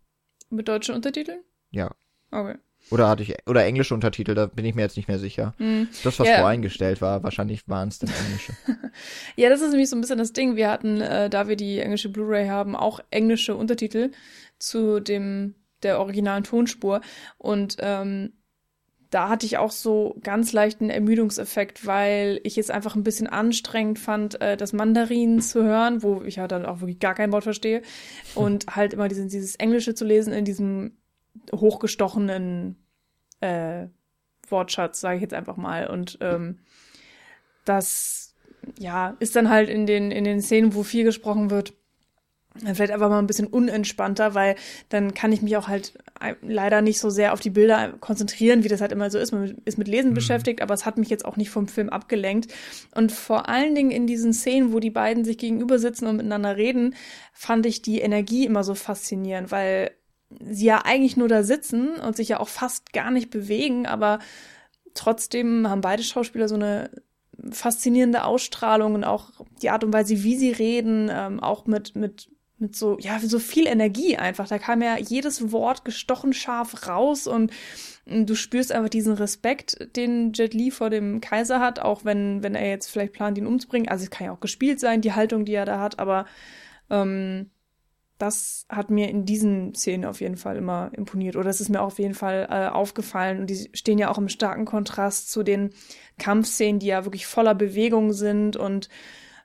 Mit deutschen Untertiteln? Ja. Okay. Oder hatte ich, oder englische Untertitel, da bin ich mir jetzt nicht mehr sicher. Mm. Das, was ja. voreingestellt war, wahrscheinlich waren es dann englische. ja, das ist nämlich so ein bisschen das Ding. Wir hatten, äh, da wir die englische Blu-ray haben, auch englische Untertitel zu dem, der originalen Tonspur. Und ähm, da hatte ich auch so ganz leichten Ermüdungseffekt, weil ich es einfach ein bisschen anstrengend fand, äh, das Mandarin zu hören, wo ich ja dann auch wirklich gar kein Wort verstehe. Und halt immer dieses, dieses Englische zu lesen in diesem hochgestochenen äh, Wortschatz, sage ich jetzt einfach mal. Und ähm, das ja ist dann halt in den, in den Szenen, wo viel gesprochen wird, vielleicht einfach mal ein bisschen unentspannter, weil dann kann ich mich auch halt äh, leider nicht so sehr auf die Bilder konzentrieren, wie das halt immer so ist. Man ist mit Lesen mhm. beschäftigt, aber es hat mich jetzt auch nicht vom Film abgelenkt. Und vor allen Dingen in diesen Szenen, wo die beiden sich gegenüber sitzen und miteinander reden, fand ich die Energie immer so faszinierend, weil sie ja eigentlich nur da sitzen und sich ja auch fast gar nicht bewegen, aber trotzdem haben beide Schauspieler so eine faszinierende Ausstrahlung und auch die Art und Weise, wie sie reden, ähm, auch mit, mit mit so, ja, so viel Energie einfach. Da kam ja jedes Wort gestochen scharf raus und, und du spürst einfach diesen Respekt, den Jet Li vor dem Kaiser hat, auch wenn, wenn er jetzt vielleicht plant, ihn umzubringen. Also es kann ja auch gespielt sein, die Haltung, die er da hat, aber ähm, das hat mir in diesen Szenen auf jeden Fall immer imponiert. Oder es ist mir auf jeden Fall äh, aufgefallen. Und die stehen ja auch im starken Kontrast zu den Kampfszenen, die ja wirklich voller Bewegung sind und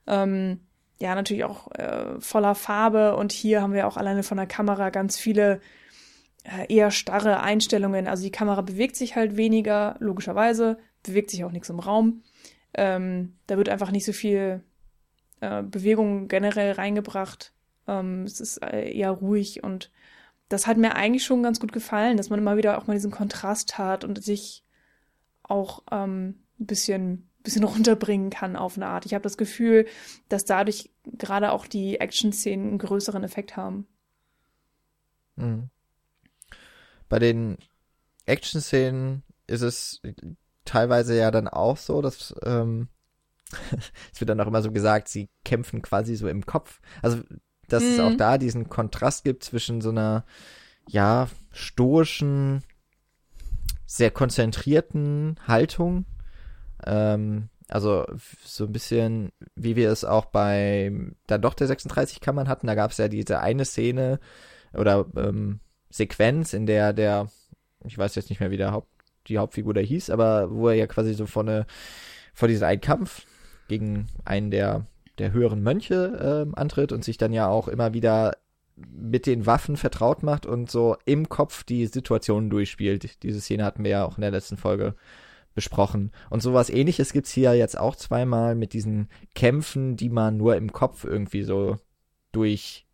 ähm, ja natürlich auch äh, voller Farbe und hier haben wir auch alleine von der Kamera ganz viele äh, eher starre Einstellungen. Also die Kamera bewegt sich halt weniger, logischerweise, bewegt sich auch nichts im Raum. Ähm, da wird einfach nicht so viel äh, Bewegung generell reingebracht. Ähm, es ist äh, eher ruhig und das hat mir eigentlich schon ganz gut gefallen, dass man immer wieder auch mal diesen Kontrast hat und sich auch ähm, ein bisschen bisschen runterbringen kann auf eine Art. Ich habe das Gefühl, dass dadurch gerade auch die Action-Szenen einen größeren Effekt haben. Mhm. Bei den Action-Szenen ist es teilweise ja dann auch so, dass ähm, es wird dann auch immer so gesagt, sie kämpfen quasi so im Kopf. Also, dass mhm. es auch da diesen Kontrast gibt zwischen so einer, ja, stoischen, sehr konzentrierten Haltung ähm, also so ein bisschen, wie wir es auch bei dann doch der 36 Kammern hatten, da gab es ja diese eine Szene oder ähm, Sequenz, in der der, ich weiß jetzt nicht mehr, wie der Haupt, die Hauptfigur da hieß, aber wo er ja quasi so vor, eine, vor diesen einen Kampf gegen einen der, der höheren Mönche äh, antritt und sich dann ja auch immer wieder mit den Waffen vertraut macht und so im Kopf die Situation durchspielt. Diese Szene hatten wir ja auch in der letzten Folge besprochen. Und sowas ähnliches gibt's hier jetzt auch zweimal mit diesen Kämpfen, die man nur im Kopf irgendwie so durch,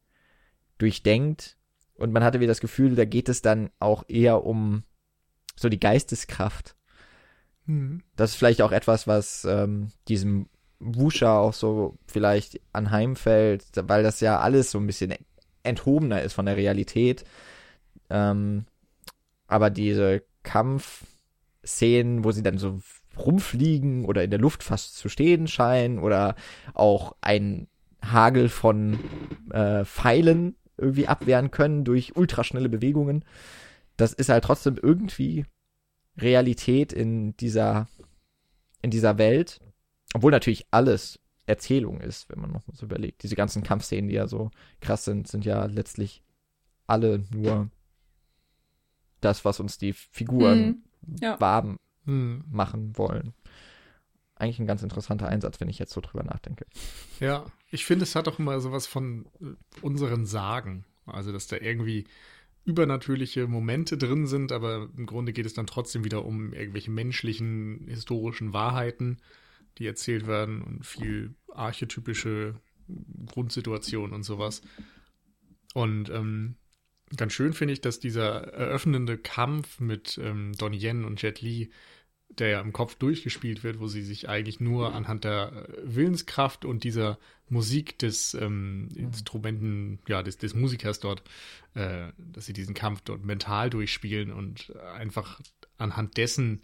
durchdenkt. Und man hatte wieder das Gefühl, da geht es dann auch eher um so die Geisteskraft. Mhm. Das ist vielleicht auch etwas, was ähm, diesem Wusha auch so vielleicht anheimfällt, weil das ja alles so ein bisschen enthobener ist von der Realität. Ähm, aber diese Kampfszenen, wo sie dann so rumfliegen oder in der Luft fast zu stehen scheinen oder auch ein Hagel von äh, Pfeilen irgendwie abwehren können durch ultraschnelle Bewegungen. Das ist halt trotzdem irgendwie Realität in dieser, in dieser Welt. Obwohl natürlich alles Erzählung ist, wenn man noch mal so überlegt. Diese ganzen Kampfszenen, die ja so krass sind, sind ja letztlich alle nur das, was uns die Figuren mhm. ja. warm mhm. machen wollen. Eigentlich ein ganz interessanter Einsatz, wenn ich jetzt so drüber nachdenke. Ja, ich finde, es hat auch immer sowas von äh, unseren Sagen. Also, dass da irgendwie übernatürliche Momente drin sind, aber im Grunde geht es dann trotzdem wieder um irgendwelche menschlichen, historischen Wahrheiten, die erzählt werden und viel archetypische Grundsituationen und sowas. Und ähm, ganz schön finde ich, dass dieser eröffnende Kampf mit ähm, Donnie Yen und Jet Li, der ja im Kopf durchgespielt wird, wo sie sich eigentlich nur anhand der Willenskraft und dieser Musik des ähm, Instrumenten, ja, des, des Musikers dort, äh, dass sie diesen Kampf dort mental durchspielen und einfach anhand dessen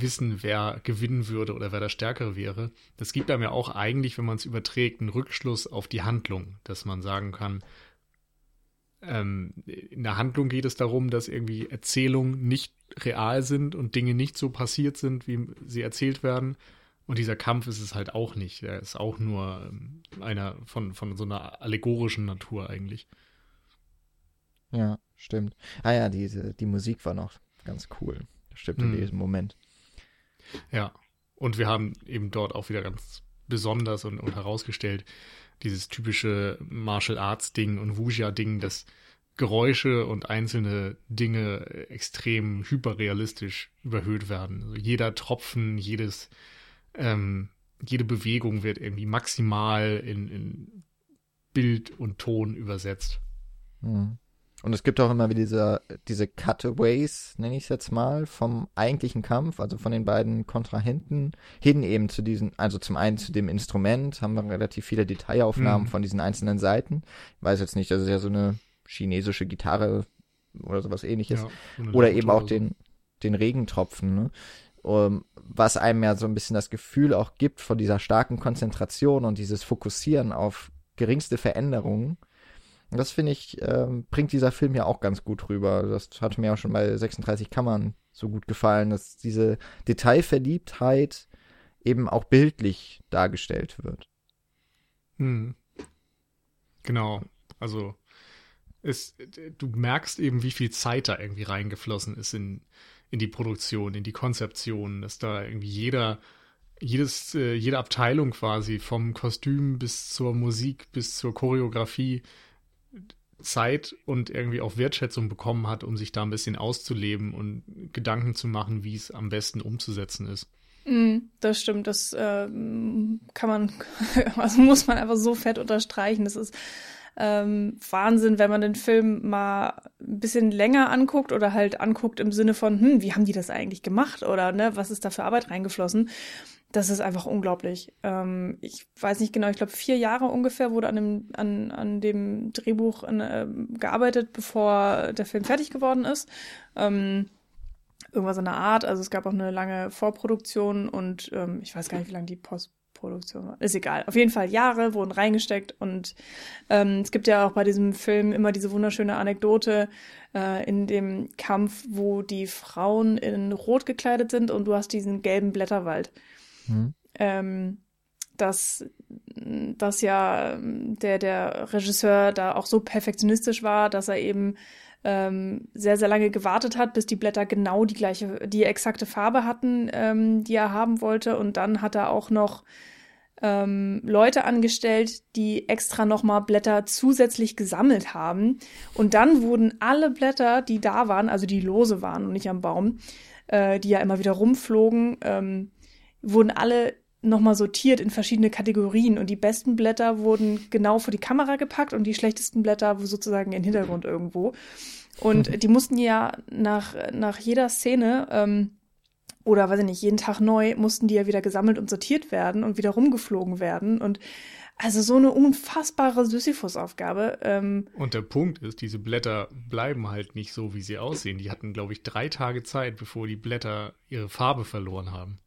wissen, wer gewinnen würde oder wer der Stärkere wäre. Das gibt einem ja auch eigentlich, wenn man es überträgt, einen Rückschluss auf die Handlung, dass man sagen kann, ähm, in der Handlung geht es darum, dass irgendwie Erzählungen nicht real sind und Dinge nicht so passiert sind, wie sie erzählt werden. Und dieser Kampf ist es halt auch nicht. Er ist auch nur ähm, einer von, von so einer allegorischen Natur eigentlich. Ja, stimmt. Ah ja, diese, die Musik war noch ganz cool. Stimmt in hm. diesem Moment. Ja, und wir haben eben dort auch wieder ganz besonders und, und herausgestellt, dieses typische Martial Arts Ding und Wuxia Ding, dass Geräusche und einzelne Dinge extrem hyperrealistisch überhöht werden. Also jeder Tropfen, jedes, ähm, jede Bewegung wird irgendwie maximal in, in Bild und Ton übersetzt. Mhm. Und es gibt auch immer wieder diese, diese Cutaways, nenne ich es jetzt mal, vom eigentlichen Kampf, also von den beiden Kontrahenten, hin eben zu diesen, also zum einen zu dem Instrument, haben wir relativ viele Detailaufnahmen mhm. von diesen einzelnen Seiten. Ich weiß jetzt nicht, das ist ja so eine chinesische Gitarre oder sowas ähnliches. Ja, oder eben auch den, den Regentropfen, ne? Um, was einem ja so ein bisschen das Gefühl auch gibt von dieser starken Konzentration und dieses Fokussieren auf geringste Veränderungen das finde ich, ähm, bringt dieser Film ja auch ganz gut rüber. Das hat mir auch schon bei 36 Kammern so gut gefallen, dass diese Detailverliebtheit eben auch bildlich dargestellt wird. Hm. Genau. Also es, du merkst eben, wie viel Zeit da irgendwie reingeflossen ist in, in die Produktion, in die Konzeption, dass da irgendwie jeder, jedes, äh, jede Abteilung quasi vom Kostüm bis zur Musik bis zur Choreografie Zeit und irgendwie auch Wertschätzung bekommen hat, um sich da ein bisschen auszuleben und Gedanken zu machen, wie es am besten umzusetzen ist. Mm, das stimmt, das äh, kann man, also muss man einfach so fett unterstreichen. Das ist ähm, Wahnsinn, wenn man den Film mal ein bisschen länger anguckt oder halt anguckt im Sinne von, hm, wie haben die das eigentlich gemacht oder ne, was ist da für Arbeit reingeflossen? Das ist einfach unglaublich. Ähm, ich weiß nicht genau, ich glaube vier Jahre ungefähr wurde an dem, an, an dem Drehbuch äh, gearbeitet, bevor der Film fertig geworden ist. Ähm, irgendwas in der Art. Also es gab auch eine lange Vorproduktion und ähm, ich weiß gar nicht, wie lange die Postproduktion war. Ist egal. Auf jeden Fall Jahre wurden reingesteckt und ähm, es gibt ja auch bei diesem Film immer diese wunderschöne Anekdote äh, in dem Kampf, wo die Frauen in Rot gekleidet sind und du hast diesen gelben Blätterwald. Mhm. Ähm, dass, dass ja der, der Regisseur da auch so perfektionistisch war, dass er eben ähm, sehr, sehr lange gewartet hat, bis die Blätter genau die gleiche, die exakte Farbe hatten, ähm, die er haben wollte. Und dann hat er auch noch ähm, Leute angestellt, die extra nochmal Blätter zusätzlich gesammelt haben. Und dann wurden alle Blätter, die da waren, also die lose waren und nicht am Baum, äh, die ja immer wieder rumflogen, ähm, wurden alle nochmal sortiert in verschiedene Kategorien und die besten Blätter wurden genau vor die Kamera gepackt und die schlechtesten Blätter sozusagen in den Hintergrund irgendwo. Und mhm. die mussten ja nach, nach jeder Szene ähm, oder weiß ich nicht, jeden Tag neu mussten die ja wieder gesammelt und sortiert werden und wieder rumgeflogen werden. Und also so eine unfassbare Sisyphus-Aufgabe. Ähm, und der Punkt ist, diese Blätter bleiben halt nicht so, wie sie aussehen. Die hatten, glaube ich, drei Tage Zeit, bevor die Blätter ihre Farbe verloren haben.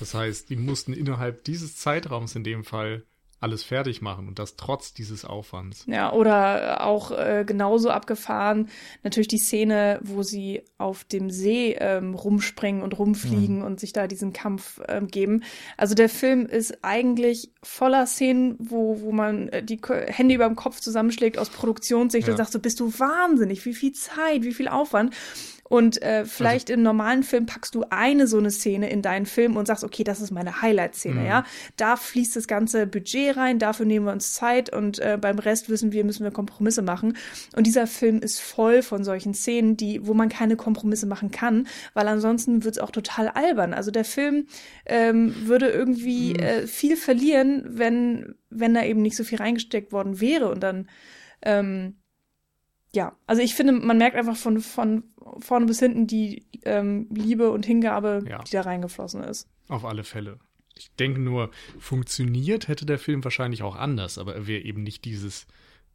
Das heißt, die mussten innerhalb dieses Zeitraums in dem Fall alles fertig machen und das trotz dieses Aufwands. Ja, oder auch äh, genauso abgefahren natürlich die Szene, wo sie auf dem See ähm, rumspringen und rumfliegen mhm. und sich da diesen Kampf ähm, geben. Also der Film ist eigentlich voller Szenen, wo, wo man äh, die Hände über dem Kopf zusammenschlägt aus Produktionssicht ja. und sagt so, bist du wahnsinnig, wie viel Zeit, wie viel Aufwand. Und äh, vielleicht also, im normalen Film packst du eine so eine Szene in deinen Film und sagst, okay, das ist meine Highlight-Szene, mhm. ja. Da fließt das ganze Budget rein, dafür nehmen wir uns Zeit und äh, beim Rest wissen wir, müssen wir Kompromisse machen. Und dieser Film ist voll von solchen Szenen, die, wo man keine Kompromisse machen kann, weil ansonsten wird es auch total albern. Also der Film ähm, würde irgendwie mhm. äh, viel verlieren, wenn, wenn da eben nicht so viel reingesteckt worden wäre und dann ähm, ja, also ich finde, man merkt einfach von, von vorne bis hinten die ähm, Liebe und Hingabe, ja. die da reingeflossen ist. Auf alle Fälle. Ich denke nur, funktioniert hätte der Film wahrscheinlich auch anders, aber er wäre eben nicht dieses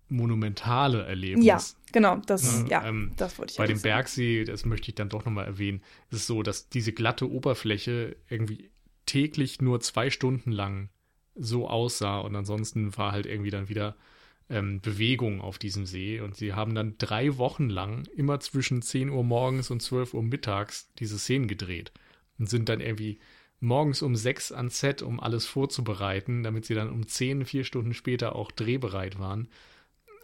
monumentale Erlebnis. Ja, genau, das, ja, ähm, das wollte ich Bei dem Bergsee, das möchte ich dann doch nochmal erwähnen, ist es so, dass diese glatte Oberfläche irgendwie täglich nur zwei Stunden lang so aussah und ansonsten war halt irgendwie dann wieder ähm, Bewegung auf diesem See. Und sie haben dann drei Wochen lang immer zwischen 10 Uhr morgens und 12 Uhr mittags diese Szenen gedreht. Und sind dann irgendwie morgens um sechs ans Set, um alles vorzubereiten, damit sie dann um zehn, vier Stunden später auch drehbereit waren.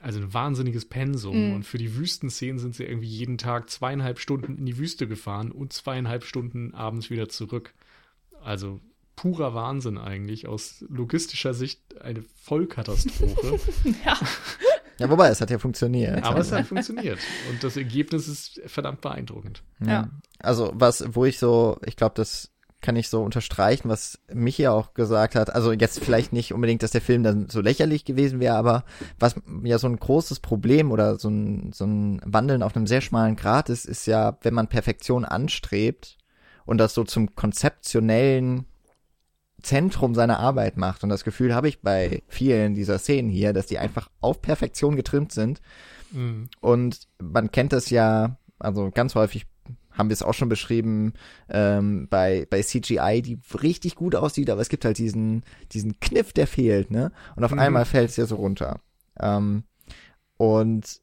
Also ein wahnsinniges Pensum. Mhm. Und für die Wüstenszenen sind sie irgendwie jeden Tag zweieinhalb Stunden in die Wüste gefahren und zweieinhalb Stunden abends wieder zurück. Also purer Wahnsinn eigentlich. Aus logistischer Sicht eine Vollkatastrophe. ja. Ja, wobei, es hat ja funktioniert. Aber es hat funktioniert. Und das Ergebnis ist verdammt beeindruckend. Ja. Also, was, wo ich so, ich glaube, das kann ich so unterstreichen, was Michi auch gesagt hat. Also jetzt vielleicht nicht unbedingt, dass der Film dann so lächerlich gewesen wäre, aber was ja so ein großes Problem oder so ein, so ein Wandeln auf einem sehr schmalen Grat ist, ist ja, wenn man Perfektion anstrebt und das so zum konzeptionellen Zentrum seiner Arbeit macht. Und das Gefühl habe ich bei vielen dieser Szenen hier, dass die einfach auf Perfektion getrimmt sind. Mhm. Und man kennt das ja, also ganz häufig haben wir es auch schon beschrieben, ähm, bei, bei CGI, die richtig gut aussieht, aber es gibt halt diesen, diesen Kniff, der fehlt, ne? Und auf mhm. einmal fällt es ja so runter. Ähm, und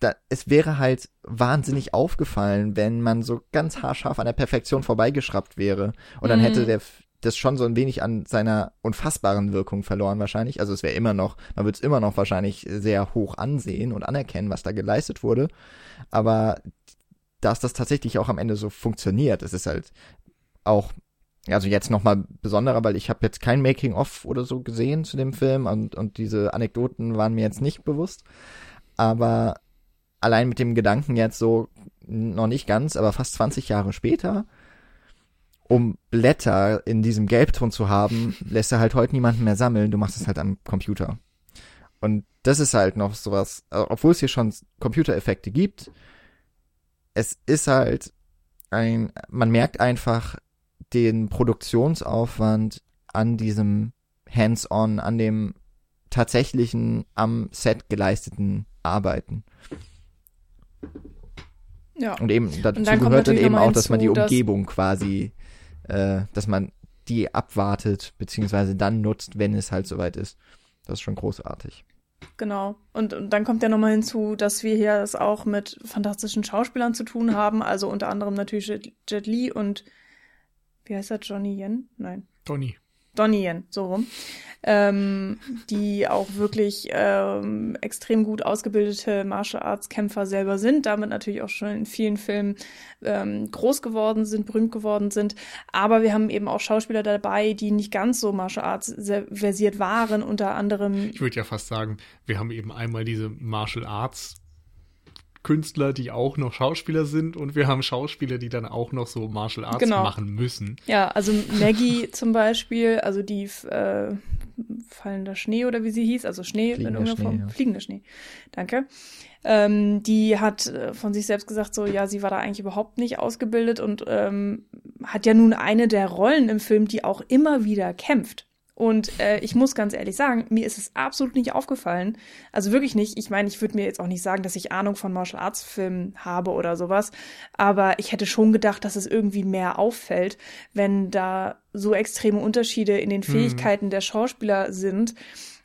da, es wäre halt wahnsinnig aufgefallen, wenn man so ganz haarscharf an der Perfektion vorbeigeschraubt wäre. Und dann mhm. hätte der, das schon so ein wenig an seiner unfassbaren Wirkung verloren wahrscheinlich. Also es wäre immer noch, man würde es immer noch wahrscheinlich sehr hoch ansehen und anerkennen, was da geleistet wurde. Aber dass das tatsächlich auch am Ende so funktioniert, es ist halt auch, also jetzt nochmal besonderer, weil ich habe jetzt kein Making-of oder so gesehen zu dem Film und, und diese Anekdoten waren mir jetzt nicht bewusst. Aber allein mit dem Gedanken jetzt so, noch nicht ganz, aber fast 20 Jahre später, um Blätter in diesem Gelbton zu haben, lässt er halt heute niemanden mehr sammeln. Du machst es halt am Computer. Und das ist halt noch sowas, äh, obwohl es hier schon Computereffekte gibt, es ist halt ein, man merkt einfach den Produktionsaufwand an diesem Hands-on, an dem tatsächlichen am Set geleisteten Arbeiten. Ja. Und eben dazu und dann gehört dann eben auch, dass man die Umgebung quasi äh, dass man die abwartet, beziehungsweise dann nutzt, wenn es halt soweit ist. Das ist schon großartig. Genau. Und, und dann kommt ja nochmal hinzu, dass wir hier es auch mit fantastischen Schauspielern zu tun haben. Also unter anderem natürlich Jet, Jet Li und wie heißt er? Johnny Yen? Nein. Donny. Donnie Yen, so rum, ähm, die auch wirklich ähm, extrem gut ausgebildete Martial Arts Kämpfer selber sind, damit natürlich auch schon in vielen Filmen ähm, groß geworden sind, berühmt geworden sind. Aber wir haben eben auch Schauspieler dabei, die nicht ganz so Martial Arts versiert waren, unter anderem. Ich würde ja fast sagen, wir haben eben einmal diese Martial Arts Künstler, die auch noch Schauspieler sind und wir haben Schauspieler, die dann auch noch so Martial Arts genau. machen müssen. Ja, also Maggie zum Beispiel, also die äh, fallender Schnee oder wie sie hieß, also Schnee Fliegender in irgendeiner Form, ja. fliegender Schnee. Danke. Ähm, die hat äh, von sich selbst gesagt, so ja, sie war da eigentlich überhaupt nicht ausgebildet und ähm, hat ja nun eine der Rollen im Film, die auch immer wieder kämpft. Und äh, ich muss ganz ehrlich sagen, mir ist es absolut nicht aufgefallen. Also wirklich nicht. Ich meine, ich würde mir jetzt auch nicht sagen, dass ich Ahnung von Martial Arts Filmen habe oder sowas. Aber ich hätte schon gedacht, dass es irgendwie mehr auffällt, wenn da so extreme Unterschiede in den mhm. Fähigkeiten mhm. der Schauspieler sind.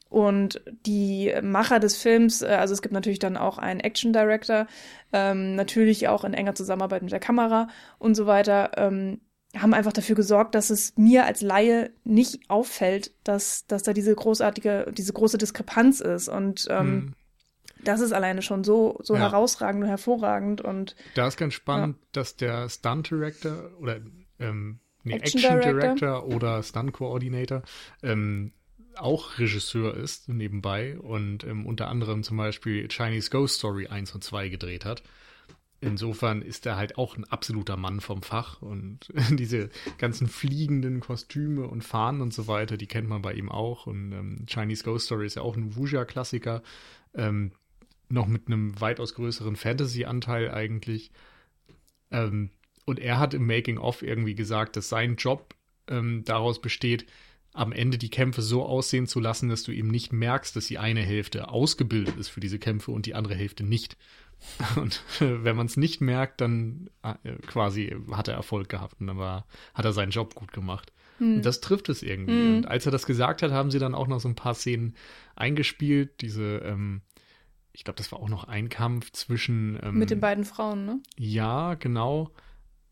Und die Macher des Films, äh, also es gibt natürlich dann auch einen Action Director, ähm, natürlich auch in enger Zusammenarbeit mit der Kamera und so weiter. Ähm, haben einfach dafür gesorgt, dass es mir als Laie nicht auffällt, dass, dass da diese großartige, diese große Diskrepanz ist. Und ähm, hm. das ist alleine schon so, so ja. herausragend und hervorragend. Und da ist ganz spannend, ja. dass der Stunt Director oder ähm, nee, Action, Action Director. Director. oder Stunt Coordinator ähm, auch Regisseur ist nebenbei und ähm, unter anderem zum Beispiel Chinese Ghost Story 1 und 2 gedreht hat. Insofern ist er halt auch ein absoluter Mann vom Fach und diese ganzen fliegenden Kostüme und Fahnen und so weiter, die kennt man bei ihm auch. Und ähm, Chinese Ghost Story ist ja auch ein Wuxia-Klassiker, ähm, noch mit einem weitaus größeren Fantasy-Anteil eigentlich. Ähm, und er hat im Making-of irgendwie gesagt, dass sein Job ähm, daraus besteht, am Ende die Kämpfe so aussehen zu lassen, dass du eben nicht merkst, dass die eine Hälfte ausgebildet ist für diese Kämpfe und die andere Hälfte nicht. Und wenn man es nicht merkt, dann äh, quasi hat er Erfolg gehabt und dann war, hat er seinen Job gut gemacht. Hm. Und das trifft es irgendwie. Hm. Und als er das gesagt hat, haben sie dann auch noch so ein paar Szenen eingespielt. Diese, ähm, ich glaube, das war auch noch ein Kampf zwischen. Ähm, Mit den beiden Frauen, ne? Ja, genau.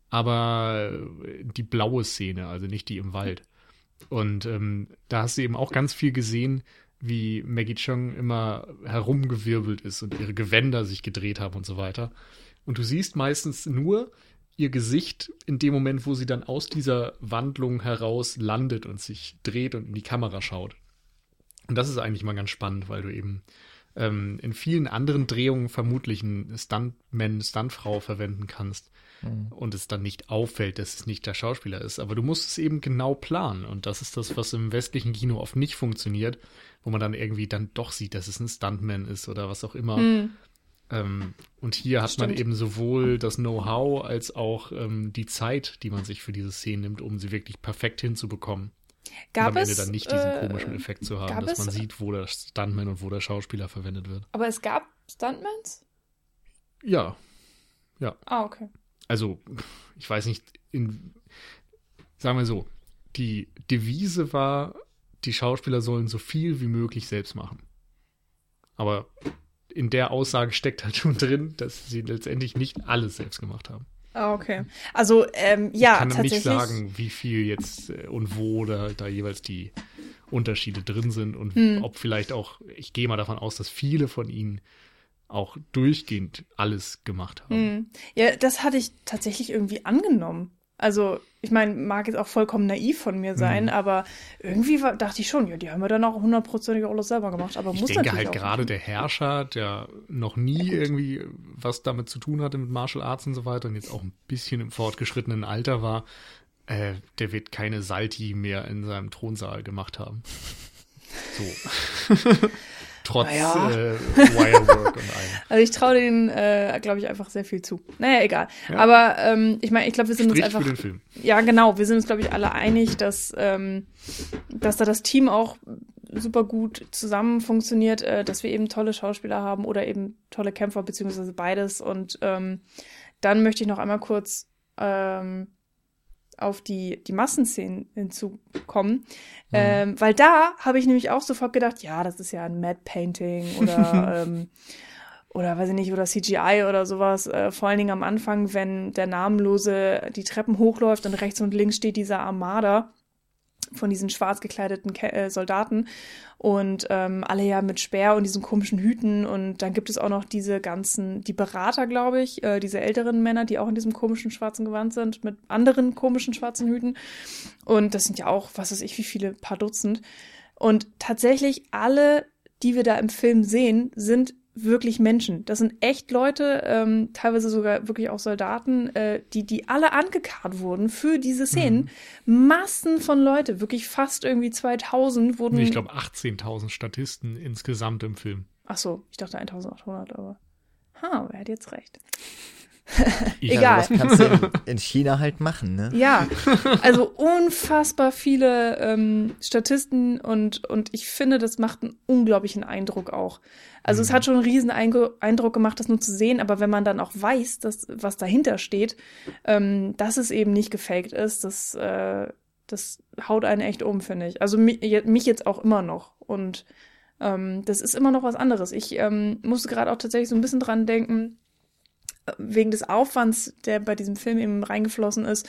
Aber die blaue Szene, also nicht die im Wald. Und ähm, da hast du eben auch ganz viel gesehen, wie Maggie Chung immer herumgewirbelt ist und ihre Gewänder sich gedreht haben und so weiter. Und du siehst meistens nur ihr Gesicht in dem Moment, wo sie dann aus dieser Wandlung heraus landet und sich dreht und in die Kamera schaut. Und das ist eigentlich mal ganz spannend, weil du eben ähm, in vielen anderen Drehungen vermutlich einen Stuntman, Stuntfrau verwenden kannst mhm. und es dann nicht auffällt, dass es nicht der Schauspieler ist. Aber du musst es eben genau planen und das ist das, was im westlichen Kino oft nicht funktioniert, wo man dann irgendwie dann doch sieht, dass es ein Stuntman ist oder was auch immer. Mhm. Ähm, und hier hat Stimmt. man eben sowohl das Know-how als auch ähm, die Zeit, die man sich für diese Szene nimmt, um sie wirklich perfekt hinzubekommen. Gab und am Ende dann nicht diesen äh, komischen Effekt zu haben, dass man es, sieht, wo der Stuntman und wo der Schauspieler verwendet wird. Aber es gab Stuntmans? Ja. Ja. Ah, okay. Also, ich weiß nicht, in, sagen wir so, die Devise war, die Schauspieler sollen so viel wie möglich selbst machen. Aber in der Aussage steckt halt schon drin, dass sie letztendlich nicht alles selbst gemacht haben. Ah, okay. Also, ähm, ja, ich kann tatsächlich. nicht sagen, wie viel jetzt äh, und wo da, da jeweils die Unterschiede drin sind und hm. ob vielleicht auch, ich gehe mal davon aus, dass viele von ihnen auch durchgehend alles gemacht haben. Hm. Ja, das hatte ich tatsächlich irgendwie angenommen. Also, ich meine, mag jetzt auch vollkommen naiv von mir sein, mhm. aber irgendwie war, dachte ich schon, ja, die haben wir dann auch hundertprozentig alles selber gemacht. Aber ich muss denke halt gerade der Herrscher, der noch nie ja, irgendwie was damit zu tun hatte mit Martial Arts und so weiter und jetzt auch ein bisschen im fortgeschrittenen Alter war, äh, der wird keine Salti mehr in seinem Thronsaal gemacht haben. So. trotz naja. äh, Wirework und allem. Also ich traue denen, äh, glaube ich, einfach sehr viel zu. Naja, egal. Ja. Aber ähm, ich meine, ich glaube, wir sind Spricht uns einfach. Für den Film. Ja, genau. Wir sind uns, glaube ich, alle einig, dass, ähm, dass da das Team auch super gut zusammen funktioniert, äh, dass wir eben tolle Schauspieler haben oder eben tolle Kämpfer, beziehungsweise beides. Und ähm, dann möchte ich noch einmal kurz ähm, auf die, die Massenszenen hinzukommen. Mhm. Ähm, weil da habe ich nämlich auch sofort gedacht, ja, das ist ja ein Mad Painting oder, ähm, oder weiß ich nicht, oder CGI oder sowas. Äh, vor allen Dingen am Anfang, wenn der Namenlose die Treppen hochläuft und rechts und links steht dieser Armada von diesen schwarz gekleideten Ke äh, Soldaten und ähm, alle ja mit Speer und diesen komischen Hüten und dann gibt es auch noch diese ganzen, die Berater, glaube ich, äh, diese älteren Männer, die auch in diesem komischen schwarzen Gewand sind, mit anderen komischen schwarzen Hüten und das sind ja auch, was weiß ich, wie viele, paar Dutzend und tatsächlich alle, die wir da im Film sehen, sind wirklich Menschen. Das sind echt Leute, ähm, teilweise sogar wirklich auch Soldaten, äh, die, die alle angekarrt wurden für diese Szenen. Mhm. Massen von Leute, wirklich fast irgendwie 2000 wurden. Ich glaube 18.000 Statisten insgesamt im Film. Ach so, ich dachte 1800, aber. Ha, wer hat jetzt recht? Egal. Also das kannst du in China halt machen, ne? Ja, also unfassbar viele ähm, Statisten und, und ich finde, das macht einen unglaublichen Eindruck auch. Also mhm. es hat schon einen riesen Eindruck gemacht, das nur zu sehen, aber wenn man dann auch weiß, dass, was dahinter steht, ähm, dass es eben nicht gefaked ist, das, äh, das haut einen echt um, finde ich. Also mich, mich jetzt auch immer noch. Und ähm, das ist immer noch was anderes. Ich ähm, musste gerade auch tatsächlich so ein bisschen dran denken, wegen des Aufwands, der bei diesem Film eben reingeflossen ist,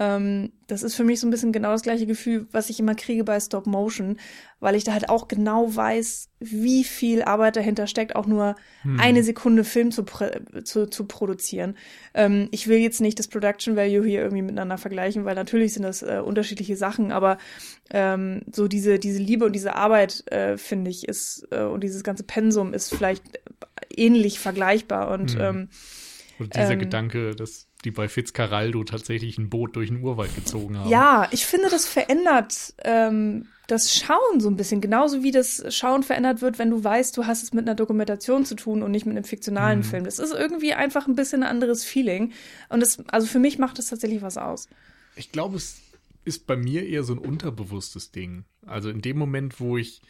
ähm, das ist für mich so ein bisschen genau das gleiche Gefühl, was ich immer kriege bei Stop Motion, weil ich da halt auch genau weiß, wie viel Arbeit dahinter steckt, auch nur hm. eine Sekunde Film zu, zu, zu produzieren. Ähm, ich will jetzt nicht das Production Value hier irgendwie miteinander vergleichen, weil natürlich sind das äh, unterschiedliche Sachen, aber ähm, so diese, diese Liebe und diese Arbeit, äh, finde ich, ist, äh, und dieses ganze Pensum ist vielleicht ähnlich vergleichbar und hm. ähm, und dieser ähm, Gedanke, dass die bei Fitzcarraldo tatsächlich ein Boot durch den Urwald gezogen haben. Ja, ich finde, das verändert ähm, das Schauen so ein bisschen. Genauso wie das Schauen verändert wird, wenn du weißt, du hast es mit einer Dokumentation zu tun und nicht mit einem fiktionalen mhm. Film. Das ist irgendwie einfach ein bisschen ein anderes Feeling. Und das, also für mich macht das tatsächlich was aus. Ich glaube, es ist bei mir eher so ein unterbewusstes Ding. Also in dem Moment, wo ich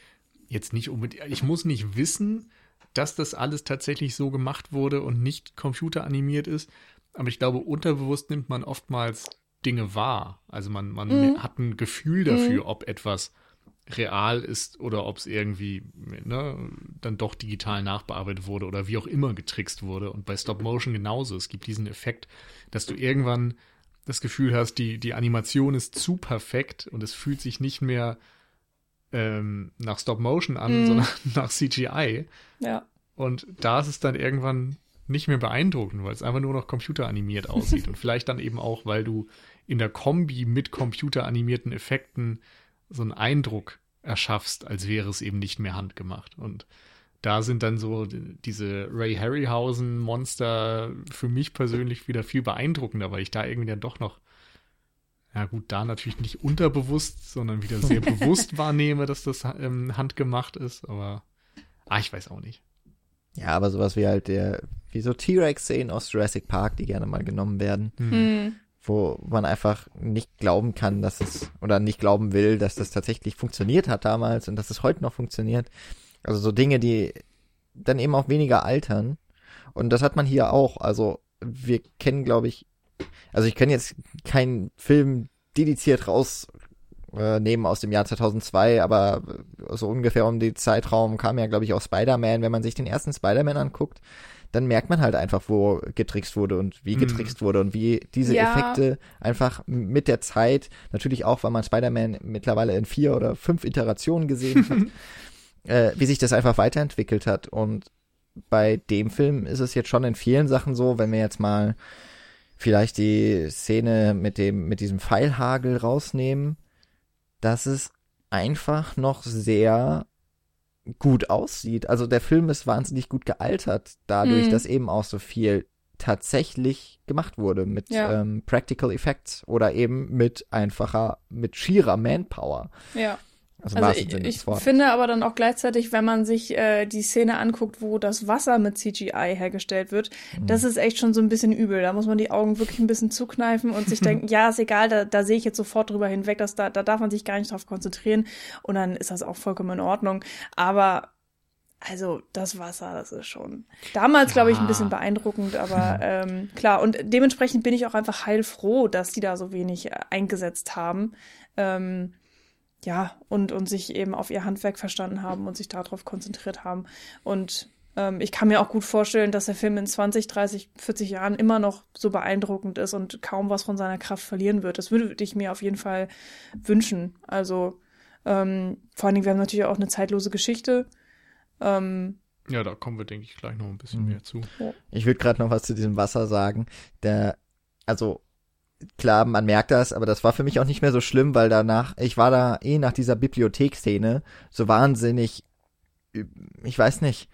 jetzt nicht unbedingt, ich muss nicht wissen, dass das alles tatsächlich so gemacht wurde und nicht computeranimiert ist. Aber ich glaube, unterbewusst nimmt man oftmals Dinge wahr. Also man, man mhm. hat ein Gefühl dafür, mhm. ob etwas real ist oder ob es irgendwie ne, dann doch digital nachbearbeitet wurde oder wie auch immer getrickst wurde. Und bei Stop Motion genauso. Es gibt diesen Effekt, dass du irgendwann das Gefühl hast, die, die Animation ist zu perfekt und es fühlt sich nicht mehr ähm, nach Stop Motion an, mm. sondern nach CGI. Ja. Und da ist es dann irgendwann nicht mehr beeindruckend, weil es einfach nur noch computeranimiert aussieht. und vielleicht dann eben auch, weil du in der Kombi mit computeranimierten Effekten so einen Eindruck erschaffst, als wäre es eben nicht mehr handgemacht. Und da sind dann so diese Ray Harryhausen Monster für mich persönlich wieder viel beeindruckender, weil ich da irgendwie dann doch noch ja gut, da natürlich nicht unterbewusst, sondern wieder sehr bewusst wahrnehme, dass das ähm, handgemacht ist, aber ah, ich weiß auch nicht. Ja, aber sowas wie halt der, wie so T-Rex-Szenen aus Jurassic Park, die gerne mal genommen werden, mhm. wo man einfach nicht glauben kann, dass es, oder nicht glauben will, dass das tatsächlich funktioniert hat damals und dass es heute noch funktioniert. Also so Dinge, die dann eben auch weniger altern. Und das hat man hier auch. Also wir kennen, glaube ich, also ich kann jetzt keinen Film dediziert rausnehmen äh, aus dem Jahr 2002, aber so ungefähr um den Zeitraum kam ja, glaube ich, auch Spider-Man. Wenn man sich den ersten Spider-Man anguckt, dann merkt man halt einfach, wo getrickst wurde und wie mhm. getrickst mhm. wurde und wie diese ja. Effekte einfach mit der Zeit, natürlich auch, weil man Spider-Man mittlerweile in vier oder fünf Iterationen gesehen hat, äh, wie sich das einfach weiterentwickelt hat. Und bei dem Film ist es jetzt schon in vielen Sachen so, wenn wir jetzt mal vielleicht die Szene mit dem, mit diesem Pfeilhagel rausnehmen, dass es einfach noch sehr gut aussieht. Also der Film ist wahnsinnig gut gealtert, dadurch, mhm. dass eben auch so viel tatsächlich gemacht wurde mit ja. ähm, Practical Effects oder eben mit einfacher, mit schierer Manpower. Ja. Also, also ich, ich finde aber dann auch gleichzeitig, wenn man sich äh, die Szene anguckt, wo das Wasser mit CGI hergestellt wird, mhm. das ist echt schon so ein bisschen übel. Da muss man die Augen wirklich ein bisschen zukneifen und sich denken, ja, ist egal, da, da sehe ich jetzt sofort drüber hinweg, dass da, da darf man sich gar nicht drauf konzentrieren und dann ist das auch vollkommen in Ordnung. Aber also das Wasser, das ist schon damals, glaube ich, ein bisschen beeindruckend, aber ähm, klar. Und dementsprechend bin ich auch einfach heilfroh, dass die da so wenig äh, eingesetzt haben. Ähm, ja, und, und sich eben auf ihr Handwerk verstanden haben und sich darauf konzentriert haben. Und ähm, ich kann mir auch gut vorstellen, dass der Film in 20, 30, 40 Jahren immer noch so beeindruckend ist und kaum was von seiner Kraft verlieren wird. Das würde ich mir auf jeden Fall wünschen. Also ähm, vor allen Dingen, wir haben natürlich auch eine zeitlose Geschichte. Ähm, ja, da kommen wir, denke ich, gleich noch ein bisschen mhm. mehr zu. Ich würde gerade noch was zu diesem Wasser sagen. Der, also klar, man merkt das, aber das war für mich auch nicht mehr so schlimm, weil danach, ich war da eh nach dieser Bibliotheksszene so wahnsinnig, ich weiß nicht,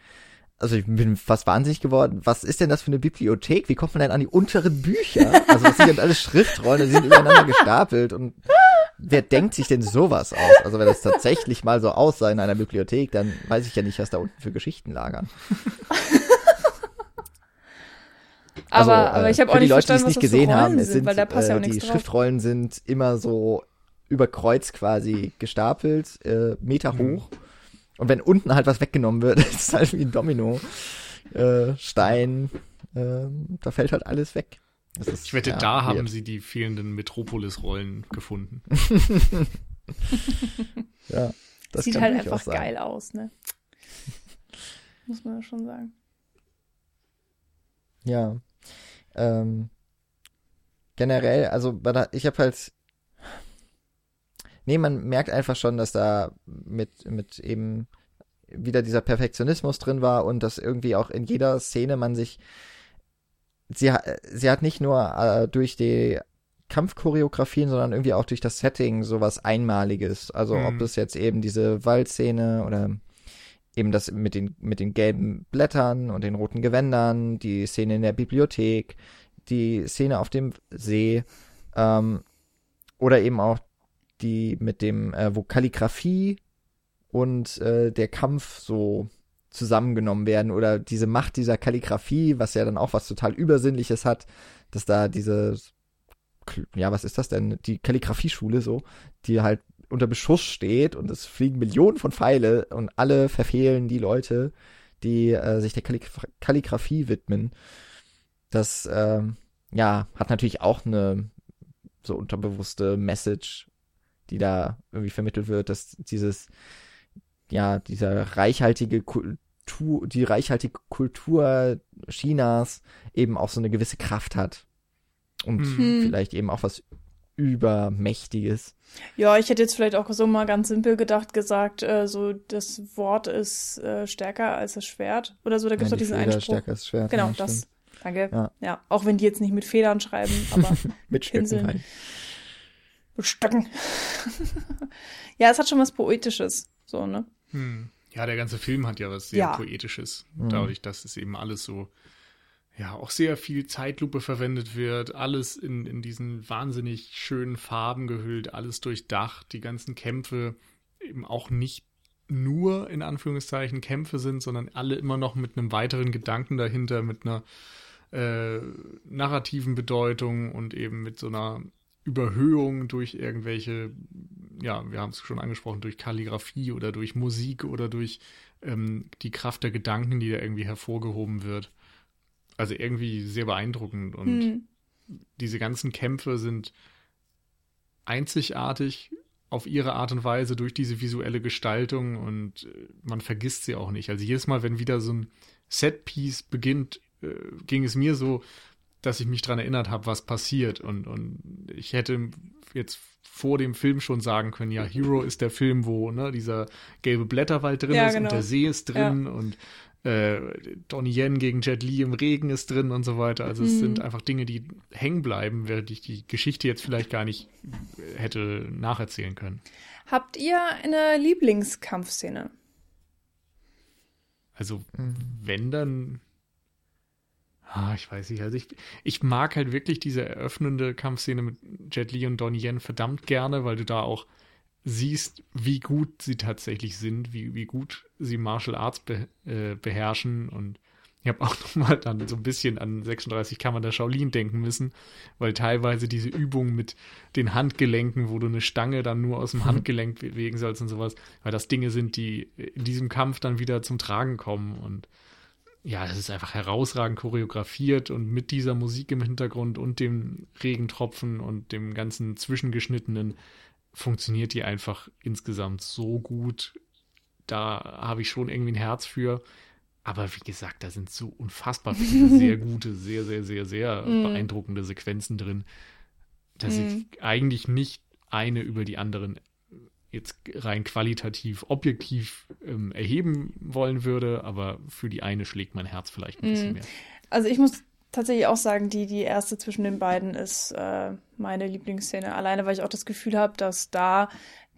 also ich bin fast wahnsinnig geworden. Was ist denn das für eine Bibliothek? Wie kommt man denn an die unteren Bücher? Also das sind ja alles Schriftrollen, die sind übereinander gestapelt und wer denkt sich denn sowas aus? Also wenn das tatsächlich mal so aussah in einer Bibliothek, dann weiß ich ja nicht, was da unten für Geschichten lagern. Aber, also, aber ich habe auch nicht die Leute, verstanden, die es nicht gesehen haben, es sind, weil da passt ja auch äh, die nichts Schriftrollen drauf. sind immer so über Kreuz quasi gestapelt, äh, Meter mhm. hoch. Und wenn unten halt was weggenommen wird, ist es halt wie ein Domino. Äh, Stein, äh, da fällt halt alles weg. Ist, ich wette, ja, da haben sie die fehlenden Metropolis-Rollen gefunden. ja, das sieht halt einfach geil aus, ne? Muss man ja schon sagen. Ja. Ähm, generell, also ich habe halt. Nee, man merkt einfach schon, dass da mit, mit eben wieder dieser Perfektionismus drin war und dass irgendwie auch in jeder Szene man sich sie, sie hat nicht nur äh, durch die Kampfchoreografien, sondern irgendwie auch durch das Setting sowas Einmaliges. Also mhm. ob es jetzt eben diese Waldszene oder eben das mit den, mit den gelben Blättern und den roten Gewändern, die Szene in der Bibliothek, die Szene auf dem See, ähm, oder eben auch die mit dem, äh, wo Kalligrafie und äh, der Kampf so zusammengenommen werden oder diese Macht dieser Kalligrafie, was ja dann auch was total Übersinnliches hat, dass da diese, ja, was ist das denn? Die Kalligrafieschule so, die halt unter Beschuss steht und es fliegen Millionen von Pfeile und alle verfehlen die Leute, die äh, sich der Kalligra Kalligrafie widmen. Das, äh, ja, hat natürlich auch eine so unterbewusste Message, die da irgendwie vermittelt wird, dass dieses ja, dieser reichhaltige Kultur, die reichhaltige Kultur Chinas eben auch so eine gewisse Kraft hat. Und hm. vielleicht eben auch was Übermächtiges. Ja, ich hätte jetzt vielleicht auch so mal ganz simpel gedacht gesagt, äh, so das Wort ist äh, stärker als das Schwert oder so. Da gibt es ja, doch diesen Feder Einspruch. Stärker als Schwert. Genau, das. Danke. Ja. ja. auch wenn die jetzt nicht mit Federn schreiben, aber mit Stöcken halt. Mit Stöcken. ja, es hat schon was Poetisches, so, ne? Hm. Ja, der ganze Film hat ja was sehr ja. Poetisches. Mhm. Dadurch, dass es eben alles so, ja, auch sehr viel Zeitlupe verwendet wird, alles in, in diesen wahnsinnig schönen Farben gehüllt, alles durchdacht, die ganzen Kämpfe eben auch nicht nur in Anführungszeichen Kämpfe sind, sondern alle immer noch mit einem weiteren Gedanken dahinter, mit einer äh, narrativen Bedeutung und eben mit so einer Überhöhung durch irgendwelche, ja, wir haben es schon angesprochen, durch Kalligrafie oder durch Musik oder durch ähm, die Kraft der Gedanken, die da irgendwie hervorgehoben wird. Also irgendwie sehr beeindruckend und hm. diese ganzen Kämpfe sind einzigartig auf ihre Art und Weise durch diese visuelle Gestaltung und äh, man vergisst sie auch nicht. Also jedes Mal, wenn wieder so ein Setpiece beginnt, äh, ging es mir so, dass ich mich daran erinnert habe, was passiert. Und, und ich hätte jetzt vor dem Film schon sagen können, ja, Hero ist der Film, wo ne, dieser gelbe Blätterwald drin ja, ist genau. und der See ist drin ja. und äh, Donnie Yen gegen Jet Li im Regen ist drin und so weiter. Also es mhm. sind einfach Dinge, die hängen bleiben, während ich die Geschichte jetzt vielleicht gar nicht hätte nacherzählen können. Habt ihr eine Lieblingskampfszene? Also, mhm. wenn dann Ah, ich weiß nicht. Also ich, ich mag halt wirklich diese eröffnende Kampfszene mit Jet Li und Donnie Yen verdammt gerne, weil du da auch siehst, wie gut sie tatsächlich sind, wie, wie gut sie Martial Arts be, äh, beherrschen. Und ich habe auch nochmal dann so ein bisschen an 36 Kammern der Shaolin denken müssen, weil teilweise diese Übung mit den Handgelenken, wo du eine Stange dann nur aus dem mhm. Handgelenk bewegen sollst und sowas, weil das Dinge sind, die in diesem Kampf dann wieder zum Tragen kommen und ja, es ist einfach herausragend choreografiert und mit dieser Musik im Hintergrund und dem Regentropfen und dem ganzen Zwischengeschnittenen funktioniert die einfach insgesamt so gut. Da habe ich schon irgendwie ein Herz für. Aber wie gesagt, da sind so unfassbar viele sehr gute, sehr, sehr, sehr, sehr mm. beeindruckende Sequenzen drin, dass mm. ich eigentlich nicht eine über die anderen jetzt rein qualitativ, objektiv ähm, erheben wollen würde, aber für die eine schlägt mein Herz vielleicht ein bisschen mm. mehr. Also ich muss tatsächlich auch sagen, die, die erste zwischen den beiden ist äh, meine Lieblingsszene. Alleine, weil ich auch das Gefühl habe, dass da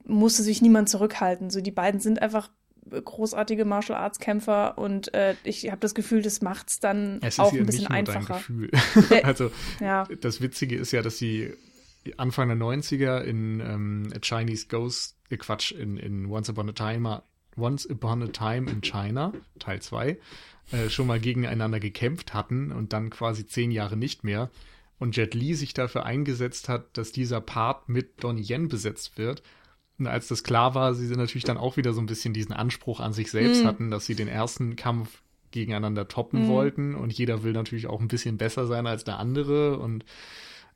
musste sich niemand zurückhalten. So, die beiden sind einfach großartige Martial Arts Kämpfer und äh, ich habe das Gefühl, das macht es dann auch ein bisschen einfacher. also ja. das Witzige ist ja, dass sie Anfang der 90er in ähm, A Chinese Ghost, äh Quatsch, in, in Once Upon a Time Once Upon a Time in China, Teil 2, äh, schon mal gegeneinander gekämpft hatten und dann quasi zehn Jahre nicht mehr. Und Jet Li sich dafür eingesetzt hat, dass dieser Part mit Donnie Yen besetzt wird. Und als das klar war, sie natürlich dann auch wieder so ein bisschen diesen Anspruch an sich selbst mhm. hatten, dass sie den ersten Kampf gegeneinander toppen mhm. wollten. Und jeder will natürlich auch ein bisschen besser sein als der andere. Und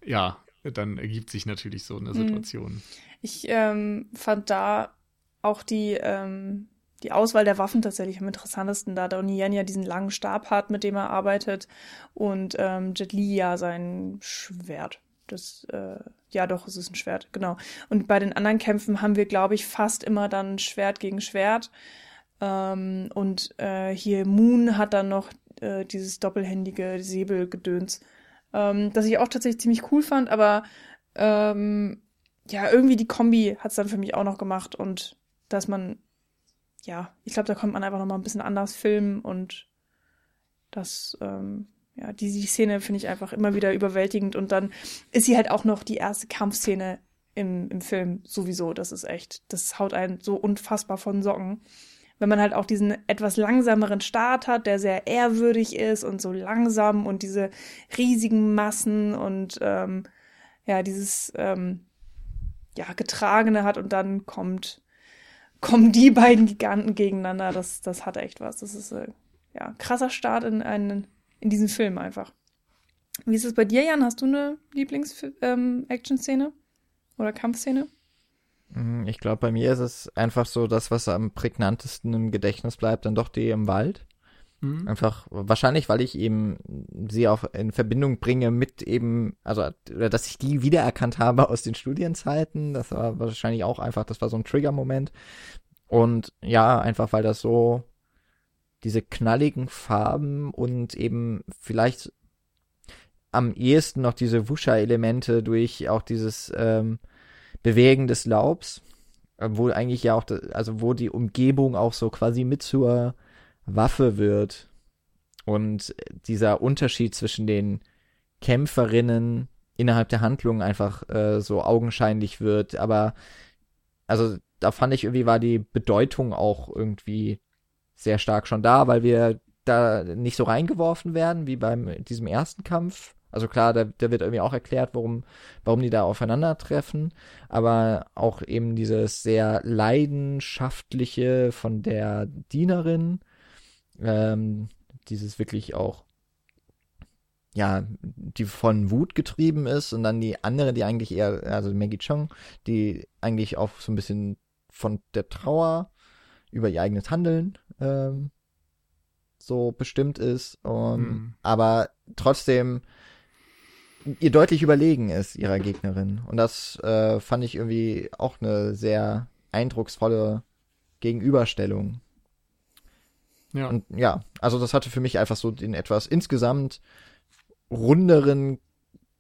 ja, dann ergibt sich natürlich so eine mhm. Situation. Ich ähm, fand da auch die, ähm, die Auswahl der Waffen tatsächlich am interessantesten, da Donnie Yen ja diesen langen Stab hat, mit dem er arbeitet, und ähm, Jet Li ja sein Schwert. Das, äh, ja doch, es ist ein Schwert, genau. Und bei den anderen Kämpfen haben wir, glaube ich, fast immer dann Schwert gegen Schwert. Ähm, und äh, hier Moon hat dann noch äh, dieses doppelhändige Säbelgedöns, ähm, das ich auch tatsächlich ziemlich cool fand, aber ähm, ja, irgendwie die Kombi hat es dann für mich auch noch gemacht und dass man, ja, ich glaube, da kommt man einfach noch mal ein bisschen anders filmen und das, ähm, ja, die, die Szene finde ich einfach immer wieder überwältigend und dann ist sie halt auch noch die erste Kampfszene im, im Film sowieso. Das ist echt, das haut einen so unfassbar von Socken. Wenn man halt auch diesen etwas langsameren Start hat, der sehr ehrwürdig ist und so langsam und diese riesigen Massen und ähm, ja, dieses ähm, ja, Getragene hat und dann kommt kommen die beiden Giganten gegeneinander. Das, das hat echt was. Das ist äh, ja krasser Start in einen in diesen Film einfach. Wie ist es bei dir, Jan? Hast du eine Lieblings-Action-Szene ähm, oder Kampfszene? Mm, ich glaube, bei mir ist es einfach so, das, was am prägnantesten im Gedächtnis bleibt, dann doch die im Wald. Mhm. Einfach, wahrscheinlich, weil ich eben sie auch in Verbindung bringe mit eben, also, oder dass ich die wiedererkannt habe aus den Studienzeiten. Das war wahrscheinlich auch einfach, das war so ein Trigger-Moment. Und ja, einfach, weil das so diese knalligen Farben und eben vielleicht am ehesten noch diese Wuscher-Elemente durch auch dieses ähm, Bewegen des Laubs, wo eigentlich ja auch, also wo die Umgebung auch so quasi mit zur Waffe wird und dieser Unterschied zwischen den Kämpferinnen innerhalb der Handlung einfach äh, so augenscheinlich wird. Aber also da fand ich irgendwie war die Bedeutung auch irgendwie sehr stark schon da, weil wir da nicht so reingeworfen werden wie beim diesem ersten Kampf. Also klar, da, da wird irgendwie auch erklärt, warum, warum die da aufeinandertreffen, aber auch eben dieses sehr leidenschaftliche von der Dienerin, ähm, dieses wirklich auch, ja, die von Wut getrieben ist und dann die andere, die eigentlich eher, also Maggie Chong, die eigentlich auch so ein bisschen von der Trauer über ihr eigenes Handeln ähm, so bestimmt ist, und, hm. aber trotzdem ihr deutlich überlegen ist ihrer Gegnerin. Und das äh, fand ich irgendwie auch eine sehr eindrucksvolle Gegenüberstellung. Ja. Und ja, also das hatte für mich einfach so den etwas insgesamt runderen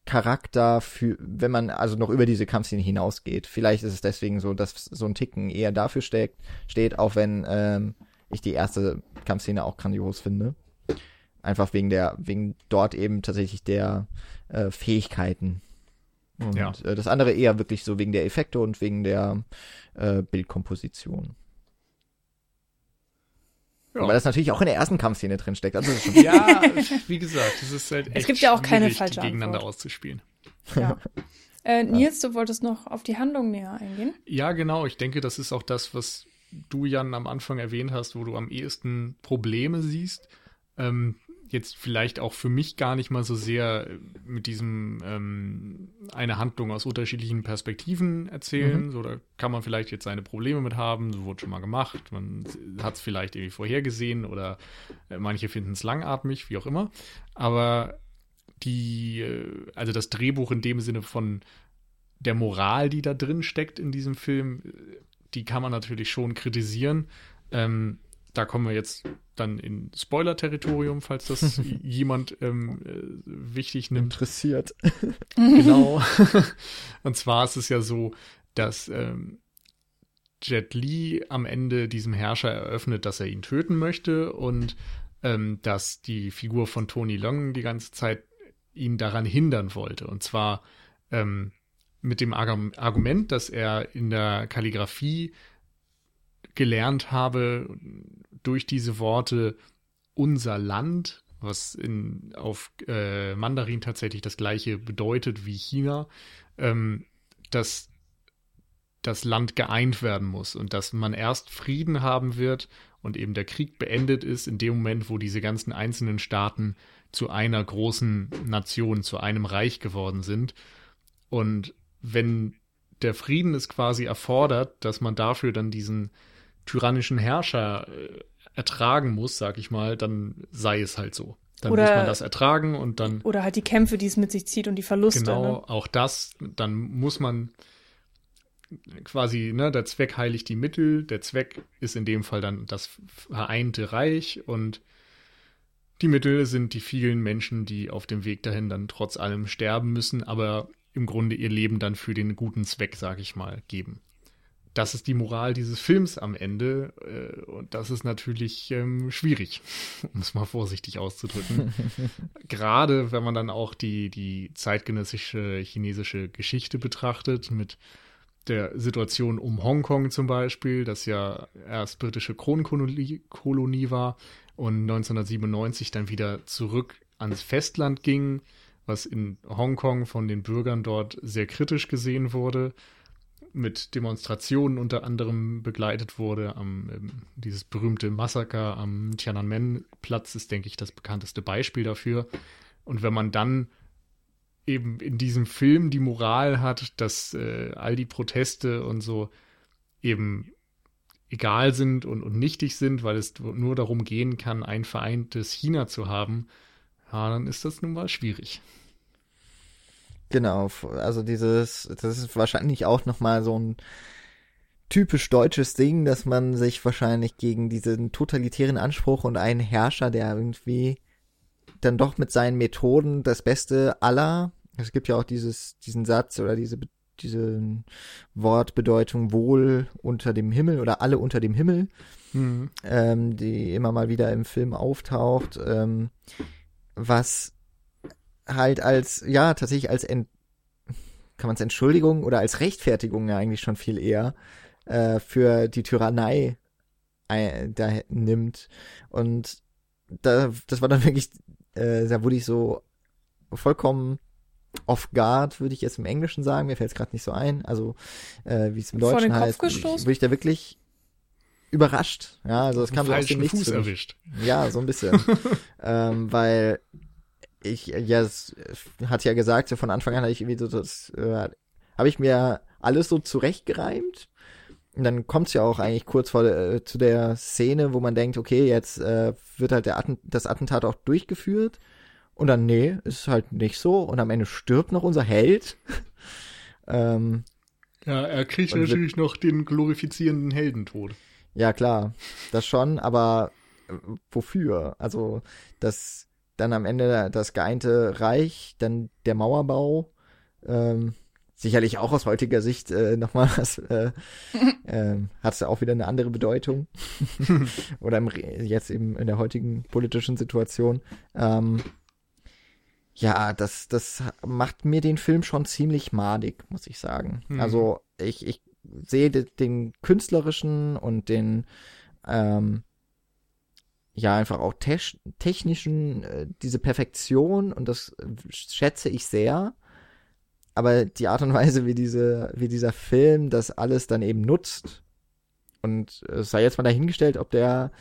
Charakter für, wenn man also noch über diese Kampfszene hinausgeht. Vielleicht ist es deswegen so, dass so ein Ticken eher dafür steht, steht auch wenn ähm, ich die erste Kampfszene auch grandios finde. Einfach wegen der, wegen dort eben tatsächlich der äh, Fähigkeiten. Und ja. äh, das andere eher wirklich so wegen der Effekte und wegen der äh, Bildkomposition. Ja. Weil das natürlich auch in der ersten Kampfszene drin steckt. Also ja, wie gesagt, es ist halt echt Es gibt ja auch keine falsche gegeneinander Antwort. auszuspielen. Ja. Äh, Nils, du wolltest noch auf die Handlung näher eingehen? Ja, genau. Ich denke, das ist auch das, was du, Jan, am Anfang erwähnt hast, wo du am ehesten Probleme siehst. Ähm, jetzt vielleicht auch für mich gar nicht mal so sehr mit diesem ähm, eine Handlung aus unterschiedlichen Perspektiven erzählen. Mhm. So, da kann man vielleicht jetzt seine Probleme mit haben, so wurde schon mal gemacht, man hat es vielleicht irgendwie vorhergesehen oder äh, manche finden es langatmig, wie auch immer. Aber die, äh, also das Drehbuch in dem Sinne von der Moral, die da drin steckt in diesem Film, äh, die kann man natürlich schon kritisieren. Ähm, da kommen wir jetzt dann in Spoiler-Territorium, falls das jemand ähm, äh, wichtig nimmt. Interessiert. genau. Und zwar ist es ja so, dass ähm, Jet Li am Ende diesem Herrscher eröffnet, dass er ihn töten möchte und ähm, dass die Figur von Tony Long die ganze Zeit ihn daran hindern wollte. Und zwar ähm, mit dem Argument, dass er in der Kalligrafie gelernt habe durch diese Worte unser Land, was in, auf äh, Mandarin tatsächlich das gleiche bedeutet wie China, ähm, dass das Land geeint werden muss und dass man erst Frieden haben wird und eben der Krieg beendet ist in dem Moment, wo diese ganzen einzelnen Staaten zu einer großen Nation, zu einem Reich geworden sind. Und wenn der Frieden es quasi erfordert, dass man dafür dann diesen tyrannischen Herrscher äh, ertragen muss, sag ich mal, dann sei es halt so. Dann oder, muss man das ertragen und dann. Oder halt die Kämpfe, die es mit sich zieht und die Verluste. Genau, ne? auch das. Dann muss man quasi, ne, der Zweck heiligt die Mittel. Der Zweck ist in dem Fall dann das vereinte Reich und die Mittel sind die vielen Menschen, die auf dem Weg dahin dann trotz allem sterben müssen, aber im Grunde ihr Leben dann für den guten Zweck, sag ich mal, geben das ist die Moral dieses Films am Ende. Äh, und das ist natürlich ähm, schwierig, um es mal vorsichtig auszudrücken. Gerade wenn man dann auch die, die zeitgenössische chinesische Geschichte betrachtet, mit der Situation um Hongkong zum Beispiel, das ja erst britische Kronkolonie Kolonie war und 1997 dann wieder zurück ans Festland ging, was in Hongkong von den Bürgern dort sehr kritisch gesehen wurde mit Demonstrationen unter anderem begleitet wurde. Am, ähm, dieses berühmte Massaker am Tiananmen-Platz ist, denke ich, das bekannteste Beispiel dafür. Und wenn man dann eben in diesem Film die Moral hat, dass äh, all die Proteste und so eben egal sind und, und nichtig sind, weil es nur darum gehen kann, ein vereintes China zu haben, ja, dann ist das nun mal schwierig. Genau, also dieses, das ist wahrscheinlich auch nochmal so ein typisch deutsches Ding, dass man sich wahrscheinlich gegen diesen totalitären Anspruch und einen Herrscher, der irgendwie dann doch mit seinen Methoden das Beste aller, es gibt ja auch dieses, diesen Satz oder diese, diese Wortbedeutung wohl unter dem Himmel oder alle unter dem Himmel, mhm. ähm, die immer mal wieder im Film auftaucht, ähm, was halt als, ja, tatsächlich als, Ent kann man es Entschuldigung oder als Rechtfertigung ja eigentlich schon viel eher äh, für die Tyrannei äh, da nimmt. Und da, das war dann wirklich, äh, da wurde ich so vollkommen off guard, würde ich jetzt im Englischen sagen. Mir fällt es gerade nicht so ein. Also, äh, wie es im Deutschen heißt, würde ich da wirklich überrascht. Ja, also es kam so aus dem Nichts. Fuß erwischt. Ja, so ein bisschen. ähm, weil ich, ja, es hat ja gesagt, von Anfang an habe ich irgendwie so, das, äh, habe ich mir alles so zurechtgereimt. Und dann kommt es ja auch eigentlich kurz vor äh, zu der Szene, wo man denkt, okay, jetzt äh, wird halt der Atten das Attentat auch durchgeführt. Und dann, nee, ist halt nicht so. Und am Ende stirbt noch unser Held. ähm, ja, er kriegt natürlich noch den glorifizierenden Heldentod. Ja, klar, das schon, aber äh, wofür? Also, das dann am Ende das geeinte Reich, dann der Mauerbau, ähm, sicherlich auch aus heutiger Sicht äh, nochmal was, äh, äh, hat es auch wieder eine andere Bedeutung. Oder im, jetzt eben in der heutigen politischen Situation. Ähm, ja, das, das macht mir den Film schon ziemlich madig, muss ich sagen. Mhm. Also ich, ich sehe den künstlerischen und den ähm, ja einfach auch te technischen, äh, diese Perfektion und das äh, schätze ich sehr. Aber die Art und Weise, wie diese, wie dieser Film das alles dann eben nutzt, und es sei jetzt mal dahingestellt, ob der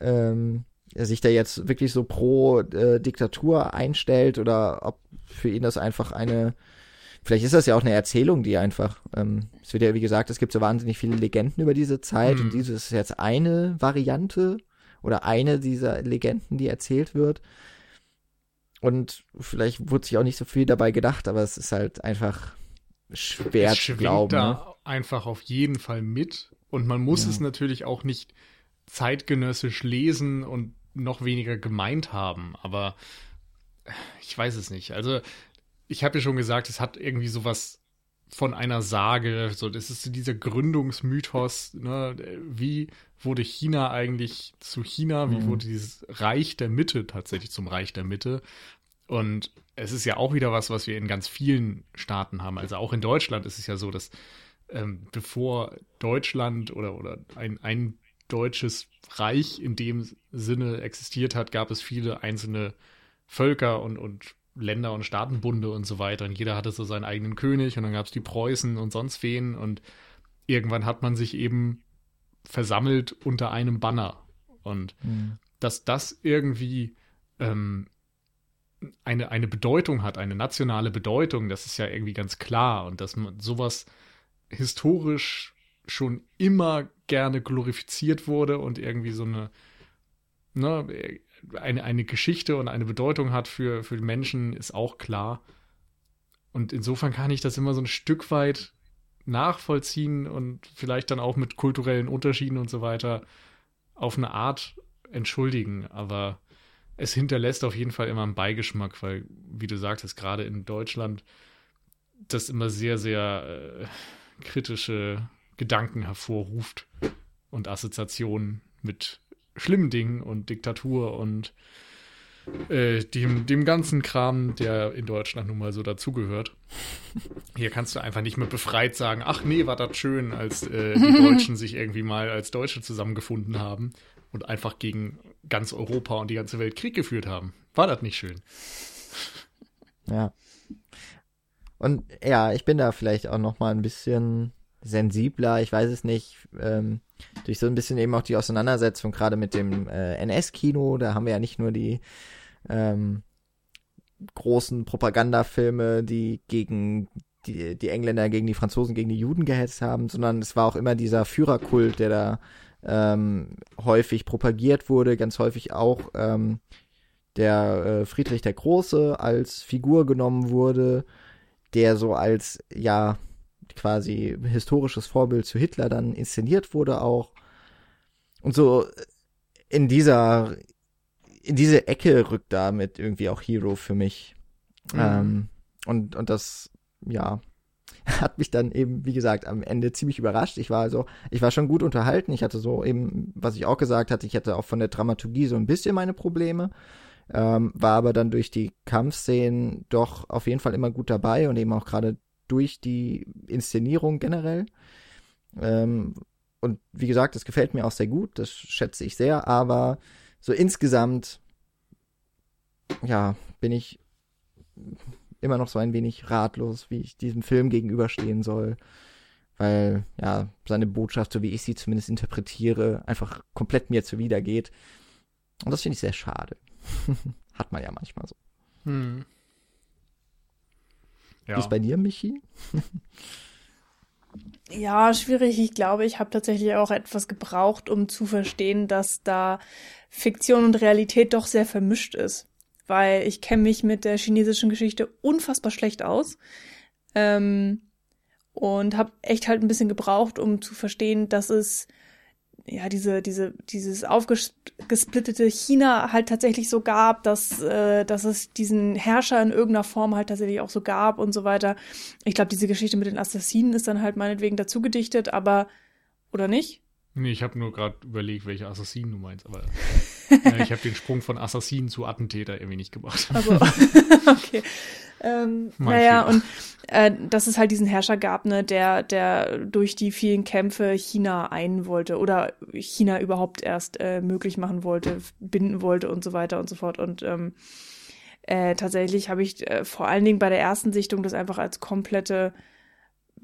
ähm, sich da jetzt wirklich so pro äh, Diktatur einstellt oder ob für ihn das einfach eine, vielleicht ist das ja auch eine Erzählung, die einfach, ähm, es wird ja wie gesagt, es gibt so wahnsinnig viele Legenden über diese Zeit mhm. und diese ist jetzt eine Variante oder eine dieser Legenden, die erzählt wird. Und vielleicht wurde sich auch nicht so viel dabei gedacht, aber es ist halt einfach schwer es zu glauben. da ne? einfach auf jeden Fall mit. Und man muss ja. es natürlich auch nicht zeitgenössisch lesen und noch weniger gemeint haben. Aber ich weiß es nicht. Also ich habe ja schon gesagt, es hat irgendwie sowas von einer Sage. So, das ist dieser Gründungsmythos. Ne? Wie wurde China eigentlich zu China? Wie mhm. wurde dieses Reich der Mitte tatsächlich zum Reich der Mitte? Und es ist ja auch wieder was, was wir in ganz vielen Staaten haben. Also auch in Deutschland ist es ja so, dass ähm, bevor Deutschland oder, oder ein, ein deutsches Reich in dem Sinne existiert hat, gab es viele einzelne Völker und, und Länder und Staatenbunde und so weiter. Und jeder hatte so seinen eigenen König und dann gab es die Preußen und sonst wen. Und irgendwann hat man sich eben versammelt unter einem Banner. Und mhm. dass das irgendwie ähm, eine, eine Bedeutung hat, eine nationale Bedeutung, das ist ja irgendwie ganz klar. Und dass man sowas historisch schon immer gerne glorifiziert wurde und irgendwie so eine, ne, eine, eine Geschichte und eine Bedeutung hat für, für Menschen, ist auch klar. Und insofern kann ich das immer so ein Stück weit nachvollziehen und vielleicht dann auch mit kulturellen Unterschieden und so weiter auf eine Art entschuldigen. Aber es hinterlässt auf jeden Fall immer einen Beigeschmack, weil, wie du sagtest, gerade in Deutschland das immer sehr, sehr äh, kritische Gedanken hervorruft und Assoziationen mit schlimmen Dingen und Diktatur und äh, dem, dem ganzen Kram, der in Deutschland nun mal so dazugehört. Hier kannst du einfach nicht mehr befreit sagen, ach nee, war das schön, als äh, die Deutschen sich irgendwie mal als Deutsche zusammengefunden haben und einfach gegen ganz Europa und die ganze Welt Krieg geführt haben. War das nicht schön? Ja. Und ja, ich bin da vielleicht auch noch mal ein bisschen sensibler, ich weiß es nicht, ähm, durch so ein bisschen eben auch die Auseinandersetzung gerade mit dem äh, NS-Kino, da haben wir ja nicht nur die ähm, großen Propagandafilme, die gegen die, die Engländer gegen die Franzosen, gegen die Juden gehetzt haben, sondern es war auch immer dieser Führerkult, der da ähm, häufig propagiert wurde, ganz häufig auch ähm, der äh, Friedrich der Große als Figur genommen wurde, der so als ja quasi historisches Vorbild zu Hitler dann inszeniert wurde auch. Und so in dieser, in diese Ecke rückt damit irgendwie auch Hero für mich. Mhm. Ähm, und, und das, ja, hat mich dann eben, wie gesagt, am Ende ziemlich überrascht. Ich war also, ich war schon gut unterhalten. Ich hatte so eben, was ich auch gesagt hatte, ich hatte auch von der Dramaturgie so ein bisschen meine Probleme. Ähm, war aber dann durch die Kampfszenen doch auf jeden Fall immer gut dabei und eben auch gerade durch die Inszenierung generell. Ähm, und wie gesagt, das gefällt mir auch sehr gut, das schätze ich sehr, aber so insgesamt, ja, bin ich immer noch so ein wenig ratlos, wie ich diesem Film gegenüberstehen soll. Weil, ja, seine Botschaft, so wie ich sie zumindest interpretiere, einfach komplett mir zuwidergeht. Und das finde ich sehr schade. Hat man ja manchmal so. Hm. Ja. Wie ist bei dir, Michi? ja, schwierig. Ich glaube, ich habe tatsächlich auch etwas gebraucht, um zu verstehen, dass da Fiktion und Realität doch sehr vermischt ist. Weil ich kenne mich mit der chinesischen Geschichte unfassbar schlecht aus. Ähm, und habe echt halt ein bisschen gebraucht, um zu verstehen, dass es ja, diese, diese, dieses aufgesplittete China halt tatsächlich so gab, dass, äh, dass es diesen Herrscher in irgendeiner Form halt tatsächlich auch so gab und so weiter. Ich glaube, diese Geschichte mit den Assassinen ist dann halt meinetwegen dazu gedichtet, aber, oder nicht? Nee, ich habe nur gerade überlegt, welche Assassinen du meinst, aber äh, ich habe den Sprung von Assassinen zu Attentäter irgendwie nicht gemacht. Also, okay. Ähm, naja, und äh, dass es halt diesen Herrscher gab, ne, der, der durch die vielen Kämpfe China ein wollte oder China überhaupt erst äh, möglich machen wollte, binden wollte und so weiter und so fort. Und ähm, äh, tatsächlich habe ich äh, vor allen Dingen bei der ersten Sichtung das einfach als komplette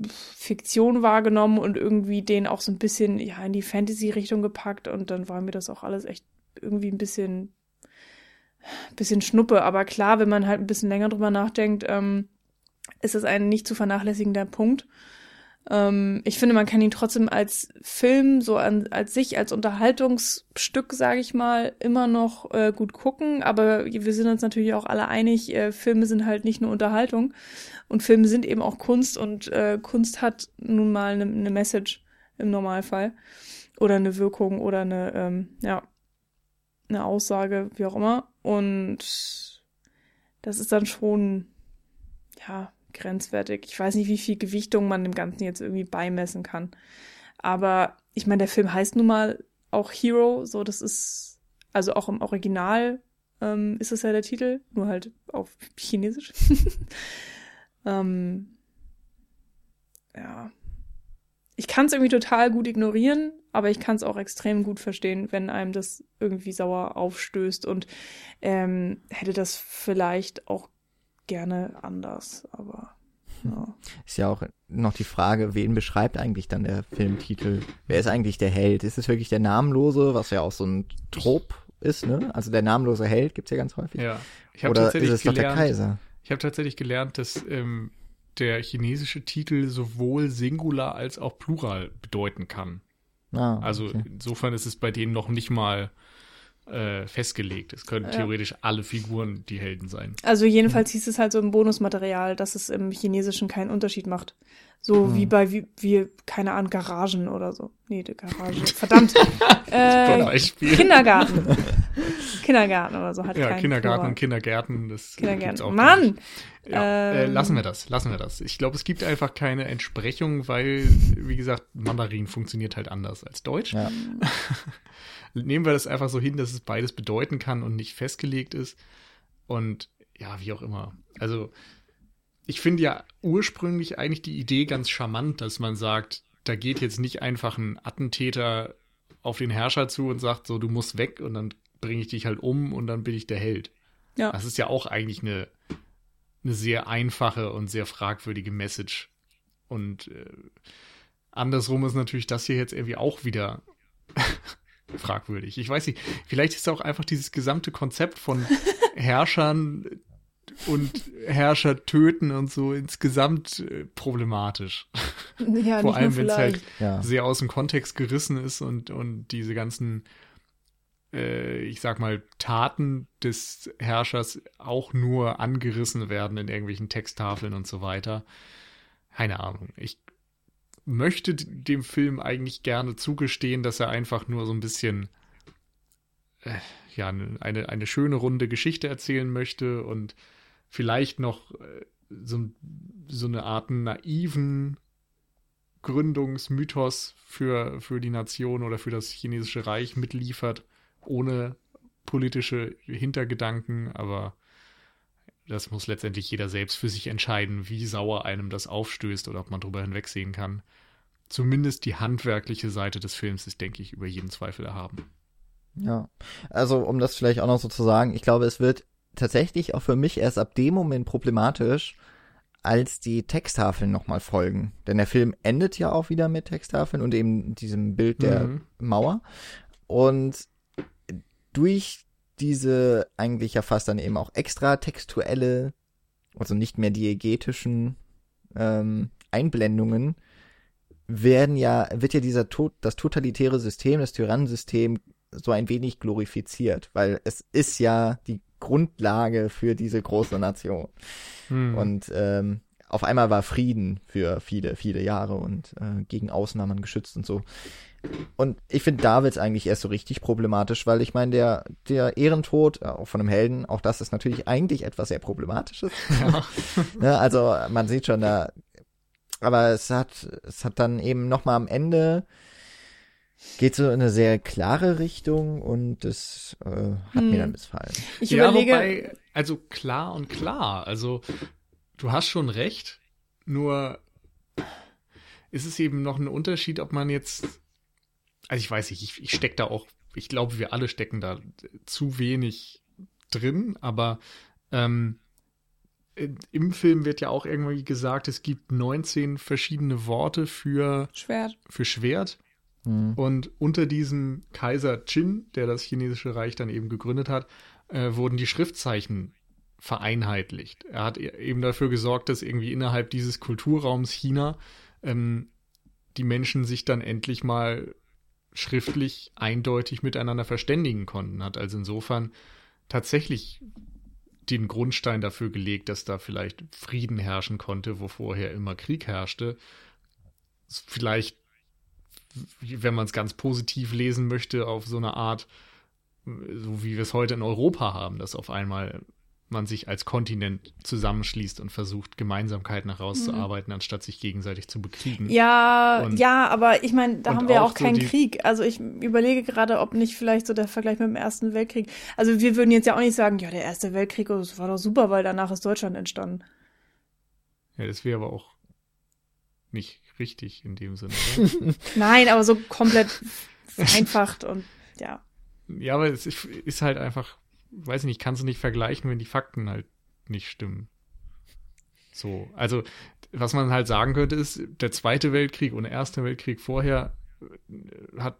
Fiktion wahrgenommen und irgendwie den auch so ein bisschen ja in die Fantasy-Richtung gepackt und dann war mir das auch alles echt irgendwie ein bisschen bisschen Schnuppe. Aber klar, wenn man halt ein bisschen länger drüber nachdenkt, ähm, ist es ein nicht zu vernachlässigender Punkt. Ähm, ich finde, man kann ihn trotzdem als Film, so an, als sich, als Unterhaltungsstück, sage ich mal, immer noch äh, gut gucken. Aber wir sind uns natürlich auch alle einig, äh, Filme sind halt nicht nur Unterhaltung. Und Filme sind eben auch Kunst und äh, Kunst hat nun mal eine ne Message im Normalfall. Oder eine Wirkung oder eine, ähm, ja, eine Aussage, wie auch immer. Und das ist dann schon, ja, grenzwertig. Ich weiß nicht, wie viel Gewichtung man dem Ganzen jetzt irgendwie beimessen kann. Aber ich meine, der Film heißt nun mal auch Hero, so das ist, also auch im Original ähm, ist das ja der Titel, nur halt auf Chinesisch. ähm, ja, ich kann es irgendwie total gut ignorieren, aber ich kann es auch extrem gut verstehen, wenn einem das irgendwie sauer aufstößt und ähm, hätte das vielleicht auch gerne anders, aber ja. Ist ja auch noch die Frage, wen beschreibt eigentlich dann der Filmtitel? Wer ist eigentlich der Held? Ist es wirklich der Namenlose, was ja auch so ein Trop ist, ne? Also der namenlose Held gibt's ja ganz häufig. Ja. Ich Oder tatsächlich ist es gelernt, doch der Kaiser? Ich habe tatsächlich gelernt, dass ähm, der chinesische Titel sowohl Singular als auch Plural bedeuten kann. Ah, also okay. insofern ist es bei denen noch nicht mal äh, festgelegt. Es können ja. theoretisch alle Figuren die Helden sein. Also jedenfalls hieß es halt so im Bonusmaterial, dass es im Chinesischen keinen Unterschied macht. So hm. wie bei, wie, wie, keine Ahnung, Garagen oder so. Nee, die Garage. Verdammt. äh, Kindergarten. Kindergarten oder so hat Ja, Kindergarten und Kindergärten, das Kindergärten. Auch Mann! Ja, äh, ähm, äh, lassen wir das, lassen wir das. Ich glaube, es gibt einfach keine Entsprechung, weil, wie gesagt, Mandarin funktioniert halt anders als Deutsch. Ja. Nehmen wir das einfach so hin, dass es beides bedeuten kann und nicht festgelegt ist. Und ja, wie auch immer. Also, ich finde ja ursprünglich eigentlich die Idee ganz charmant, dass man sagt, da geht jetzt nicht einfach ein Attentäter auf den Herrscher zu und sagt so, du musst weg und dann bringe ich dich halt um und dann bin ich der Held. Ja. Das ist ja auch eigentlich eine, eine sehr einfache und sehr fragwürdige Message. Und äh, andersrum ist natürlich das hier jetzt irgendwie auch wieder fragwürdig. Ich weiß nicht, vielleicht ist auch einfach dieses gesamte Konzept von Herrschern, und Herrscher töten und so insgesamt äh, problematisch. Ja, Vor allem, wenn es halt ja. sehr aus dem Kontext gerissen ist und, und diese ganzen, äh, ich sag mal, Taten des Herrschers auch nur angerissen werden in irgendwelchen Texttafeln und so weiter. Keine Ahnung. Ich möchte dem Film eigentlich gerne zugestehen, dass er einfach nur so ein bisschen äh, ja, eine, eine schöne runde Geschichte erzählen möchte und vielleicht noch äh, so, so eine Art naiven Gründungsmythos für, für die Nation oder für das chinesische Reich mitliefert, ohne politische Hintergedanken, aber das muss letztendlich jeder selbst für sich entscheiden, wie sauer einem das aufstößt oder ob man drüber hinwegsehen kann. Zumindest die handwerkliche Seite des Films ist, denke ich, über jeden Zweifel erhaben. Ja, also um das vielleicht auch noch so zu sagen, ich glaube, es wird tatsächlich auch für mich erst ab dem Moment problematisch, als die Texttafeln nochmal folgen. Denn der Film endet ja auch wieder mit Texttafeln und eben diesem Bild der mhm. Mauer. Und durch diese eigentlich ja fast dann eben auch extra textuelle, also nicht mehr diegetischen ähm, Einblendungen, werden ja, wird ja dieser Tod, das totalitäre System, das Tyrannensystem so ein wenig glorifiziert, weil es ist ja die Grundlage für diese große Nation. Hm. Und ähm, auf einmal war Frieden für viele, viele Jahre und äh, gegen man geschützt und so. Und ich finde, da wird es eigentlich erst so richtig problematisch, weil ich meine, der, der Ehrentod, äh, auch von einem Helden, auch das ist natürlich eigentlich etwas sehr Problematisches. Ja. ja, ne, also man sieht schon da, aber es hat, es hat dann eben nochmal am Ende geht so in eine sehr klare Richtung und das äh, hat hm. mir dann missfallen. Ich ja, überlege, wobei, also klar und klar. Also du hast schon recht, nur ist es eben noch ein Unterschied, ob man jetzt, also ich weiß nicht, ich, ich stecke da auch, ich glaube, wir alle stecken da zu wenig drin, aber ähm, im Film wird ja auch irgendwie gesagt, es gibt 19 verschiedene Worte für Schwert. Für Schwert. Mhm. Und unter diesem Kaiser Qin, der das chinesische Reich dann eben gegründet hat, äh, wurden die Schriftzeichen vereinheitlicht. Er hat e-, eben dafür gesorgt, dass irgendwie innerhalb dieses Kulturraums China ähm, die Menschen sich dann endlich mal schriftlich eindeutig miteinander verständigen konnten. Hat also insofern tatsächlich den Grundstein dafür gelegt, dass da vielleicht Frieden herrschen konnte, wo vorher immer Krieg herrschte. Vielleicht wenn man es ganz positiv lesen möchte, auf so eine Art, so wie wir es heute in Europa haben, dass auf einmal man sich als Kontinent zusammenschließt und versucht, Gemeinsamkeiten herauszuarbeiten, mhm. anstatt sich gegenseitig zu bekriegen. Ja, und, ja, aber ich meine, da haben wir auch, auch keinen so Krieg. Also ich überlege gerade, ob nicht vielleicht so der Vergleich mit dem Ersten Weltkrieg. Also wir würden jetzt ja auch nicht sagen, ja, der Erste Weltkrieg, oh, das war doch super, weil danach ist Deutschland entstanden. Ja, das wäre aber auch nicht richtig in dem Sinne. Nein, aber so komplett vereinfacht und ja. Ja, aber es ist halt einfach, weiß ich nicht, kannst du nicht vergleichen, wenn die Fakten halt nicht stimmen. So, also was man halt sagen könnte, ist, der Zweite Weltkrieg und der Erste Weltkrieg vorher äh, hat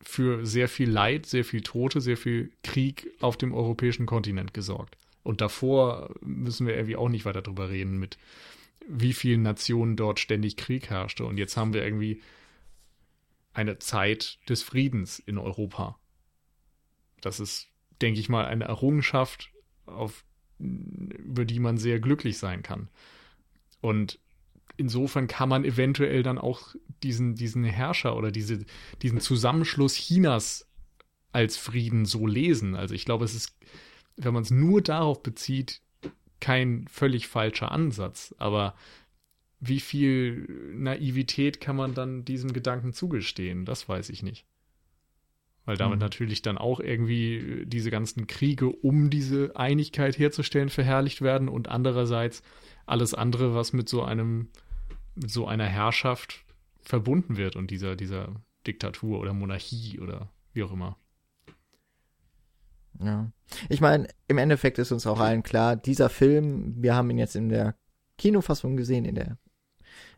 für sehr viel Leid, sehr viel Tote, sehr viel Krieg auf dem europäischen Kontinent gesorgt. Und davor müssen wir irgendwie auch nicht weiter drüber reden, mit wie vielen Nationen dort ständig Krieg herrschte. Und jetzt haben wir irgendwie eine Zeit des Friedens in Europa. Das ist, denke ich mal, eine Errungenschaft, auf, über die man sehr glücklich sein kann. Und insofern kann man eventuell dann auch diesen, diesen Herrscher oder diese, diesen Zusammenschluss Chinas als Frieden so lesen. Also ich glaube, es ist, wenn man es nur darauf bezieht, kein völlig falscher Ansatz. Aber wie viel Naivität kann man dann diesem Gedanken zugestehen? Das weiß ich nicht. Weil damit mhm. natürlich dann auch irgendwie diese ganzen Kriege, um diese Einigkeit herzustellen, verherrlicht werden und andererseits alles andere, was mit so einem, mit so einer Herrschaft verbunden wird und dieser, dieser Diktatur oder Monarchie oder wie auch immer. Ja. Ich meine, im Endeffekt ist uns auch allen klar, dieser Film, wir haben ihn jetzt in der Kinofassung gesehen, in der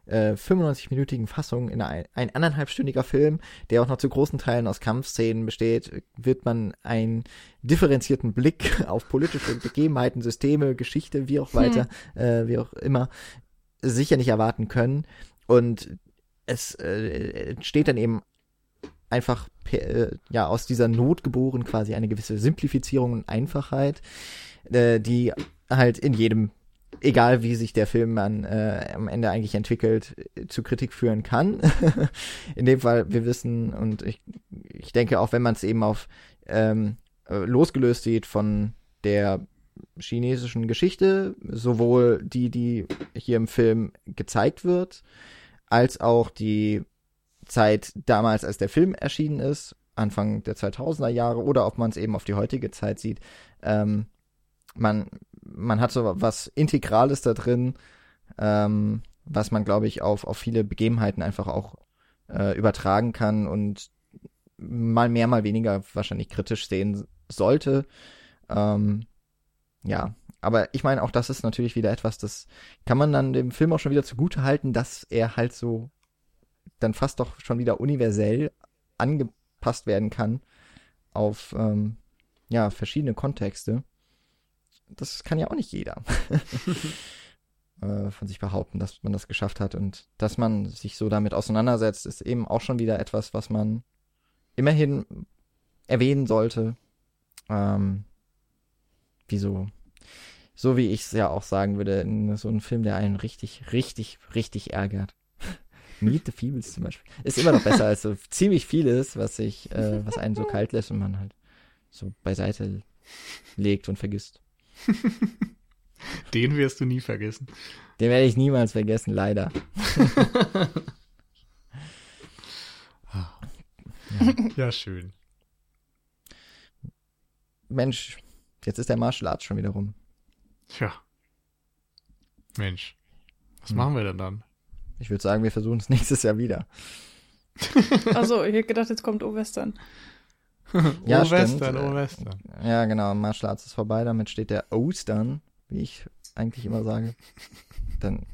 äh, 95-minütigen Fassung in ein, ein anderthalbstündiger Film, der auch noch zu großen Teilen aus Kampfszenen besteht, wird man einen differenzierten Blick auf politische Begebenheiten, Systeme, Geschichte, wie auch weiter, hm. äh, wie auch immer, sicher nicht erwarten können. Und es äh, entsteht dann eben einfach äh, ja aus dieser Not geboren quasi eine gewisse Simplifizierung und Einfachheit, äh, die halt in jedem egal wie sich der Film an, äh, am Ende eigentlich entwickelt, zu Kritik führen kann. In dem Fall, wir wissen und ich, ich denke auch, wenn man es eben auf ähm, äh, losgelöst sieht von der chinesischen Geschichte, sowohl die, die hier im Film gezeigt wird, als auch die Zeit damals, als der Film erschienen ist, Anfang der 2000er Jahre, oder ob man es eben auf die heutige Zeit sieht, ähm, man, man hat so was Integrales da drin, ähm, was man, glaube ich, auf, auf viele Begebenheiten einfach auch äh, übertragen kann und mal mehr, mal weniger wahrscheinlich kritisch sehen sollte. Ähm, ja, aber ich meine, auch das ist natürlich wieder etwas, das kann man dann dem Film auch schon wieder zugute halten, dass er halt so dann fast doch schon wieder universell angepasst werden kann auf ähm, ja verschiedene Kontexte das kann ja auch nicht jeder äh, von sich behaupten, dass man das geschafft hat. Und dass man sich so damit auseinandersetzt, ist eben auch schon wieder etwas, was man immerhin erwähnen sollte. Ähm, wieso? So wie ich es ja auch sagen würde, in so einem Film, der einen richtig, richtig, richtig ärgert. Meet the Feebles zum Beispiel. Ist immer noch besser als so ziemlich vieles, was sich, äh, was einen so kalt lässt und man halt so beiseite legt und vergisst. Den wirst du nie vergessen. Den werde ich niemals vergessen, leider. ja. ja, schön. Mensch, jetzt ist der Martial Arts schon wieder rum. Tja. Mensch. Was hm. machen wir denn dann? Ich würde sagen, wir versuchen es nächstes Jahr wieder. Also, ich hätte gedacht, jetzt kommt O-Western. ja, Western, oh Western. Ja, genau, Martial Arts ist vorbei, damit steht der Ostern, wie ich eigentlich immer sage. Dann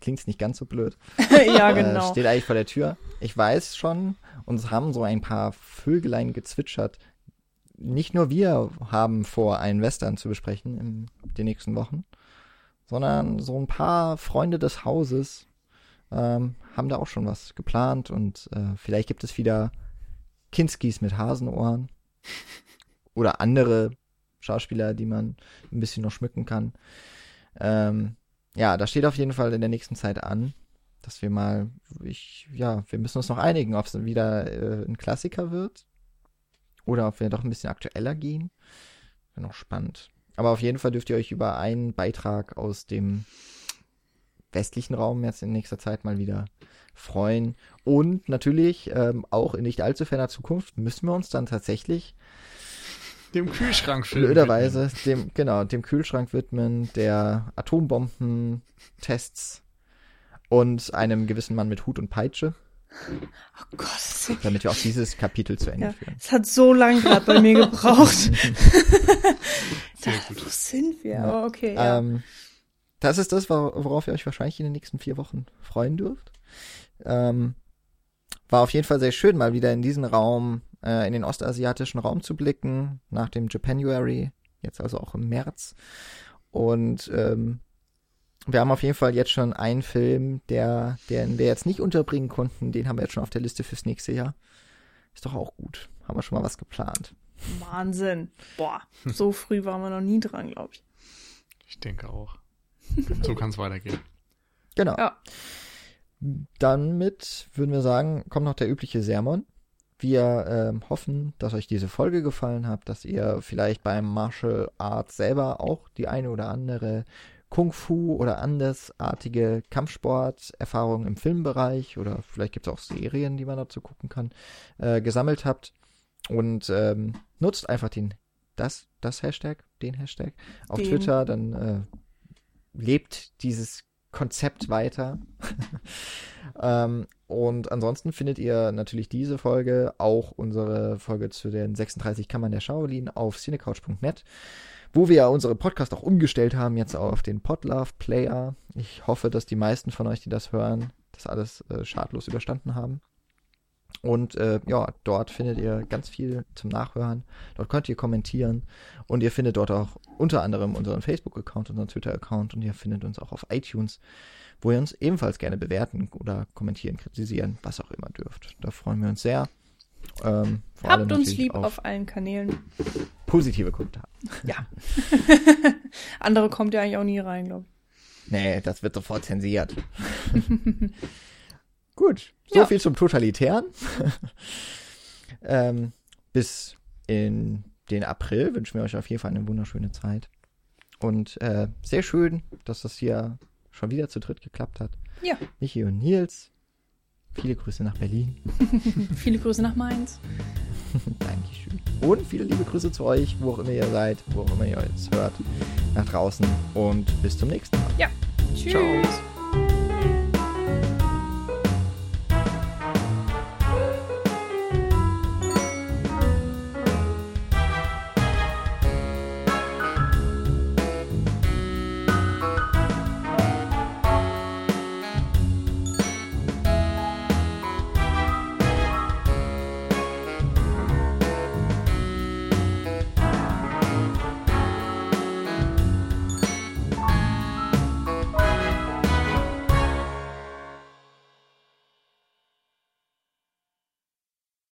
klingt es nicht ganz so blöd. ja, äh, genau. Äh, steht eigentlich vor der Tür. Ich weiß schon, uns haben so ein paar Vögelein gezwitschert. Nicht nur wir haben vor, einen Western zu besprechen in den nächsten Wochen, sondern so ein paar Freunde des Hauses ähm, haben da auch schon was geplant und äh, vielleicht gibt es wieder Kinskis mit Hasenohren oder andere Schauspieler, die man ein bisschen noch schmücken kann. Ähm, ja, da steht auf jeden Fall in der nächsten Zeit an, dass wir mal, ich, ja, wir müssen uns noch einigen, ob es wieder äh, ein Klassiker wird oder ob wir doch ein bisschen aktueller gehen. Wäre noch spannend. Aber auf jeden Fall dürft ihr euch über einen Beitrag aus dem westlichen Raum jetzt in nächster Zeit mal wieder freuen. Und natürlich ähm, auch in nicht allzu ferner Zukunft müssen wir uns dann tatsächlich dem Kühlschrank filmen. Blöderweise dem, genau, dem Kühlschrank widmen, der Atombomben-Tests. und einem gewissen Mann mit Hut und Peitsche. Oh Gott. Damit wir auch dieses Kapitel zu Ende Ja, führen. es hat so lang gerade bei mir gebraucht. Sehr da, gut. wo sind wir? Ja. Oh, okay, ja. Ähm, das ist das, wor- worauf ihr euch wahrscheinlich in den nächsten vier Wochen freuen dürft. Ähm, war auf jeden Fall sehr schön, mal wieder in diesen Raum, äh, in den ostasiatischen Raum zu blicken, nach dem Japanuary, jetzt also auch im März. Und ähm, wir haben auf jeden Fall jetzt schon einen Film, der, den wir jetzt nicht unterbringen konnten, den haben wir jetzt schon auf der Liste fürs nächste Jahr. Ist doch auch gut. Haben wir schon mal was geplant. Wahnsinn. Boah, so früh waren wir noch nie dran, glaube ich. Ich denke auch. So kann es weitergehen. Genau. Ja. Dann mit, würden wir sagen, kommt noch der übliche Sermon. Wir ähm, hoffen, dass euch diese Folge gefallen hat, dass ihr vielleicht beim Martial Arts selber auch die eine oder andere Kung Fu oder andersartige Kampfsport-Erfahrung im Filmbereich oder vielleicht gibt es auch Serien, die man dazu gucken kann, äh, gesammelt habt. Und ähm, nutzt einfach den, das, das Hashtag, den Hashtag auf Den. Twitter, dann äh, lebt dieses Konzept weiter. ähm, und ansonsten findet ihr natürlich diese Folge, auch unsere Folge zu den 36 Kammern der Shaolin auf cinecouch.net, wo wir ja unsere Podcast auch umgestellt haben, jetzt auf den Podlove Player. Ich hoffe, dass die meisten von euch, die das hören, das alles äh, schadlos überstanden haben. Und äh, ja, dort findet ihr ganz viel zum Nachhören. Dort könnt ihr kommentieren. Und ihr findet dort auch unter anderem unseren Facebook-Account, unseren Twitter-Account. Und ihr findet uns auch auf iTunes, wo ihr uns ebenfalls gerne bewerten oder kommentieren, kritisieren, was auch immer dürft. Da freuen wir uns sehr. Ähm, Habt uns lieb auf, auf allen Kanälen. positive Kommentare. Ja. Andere kommt ja eigentlich auch nie rein, glaube ich. Nee, das wird sofort zensiert. Gut, so Ja. viel zum Totalitären. ähm, bis in den April wünschen wir euch auf jeden Fall eine wunderschöne Zeit. Und äh, sehr schön, dass das hier schon wieder zu dritt geklappt hat. Ja. Michi und Nils, viele Grüße nach Berlin. Viele Grüße nach Mainz. Dankeschön. Und viele liebe Grüße zu euch, wo auch immer ihr seid, wo auch immer ihr uns hört, nach draußen. Und bis zum nächsten Mal. Ja. Tschüss. Ciao.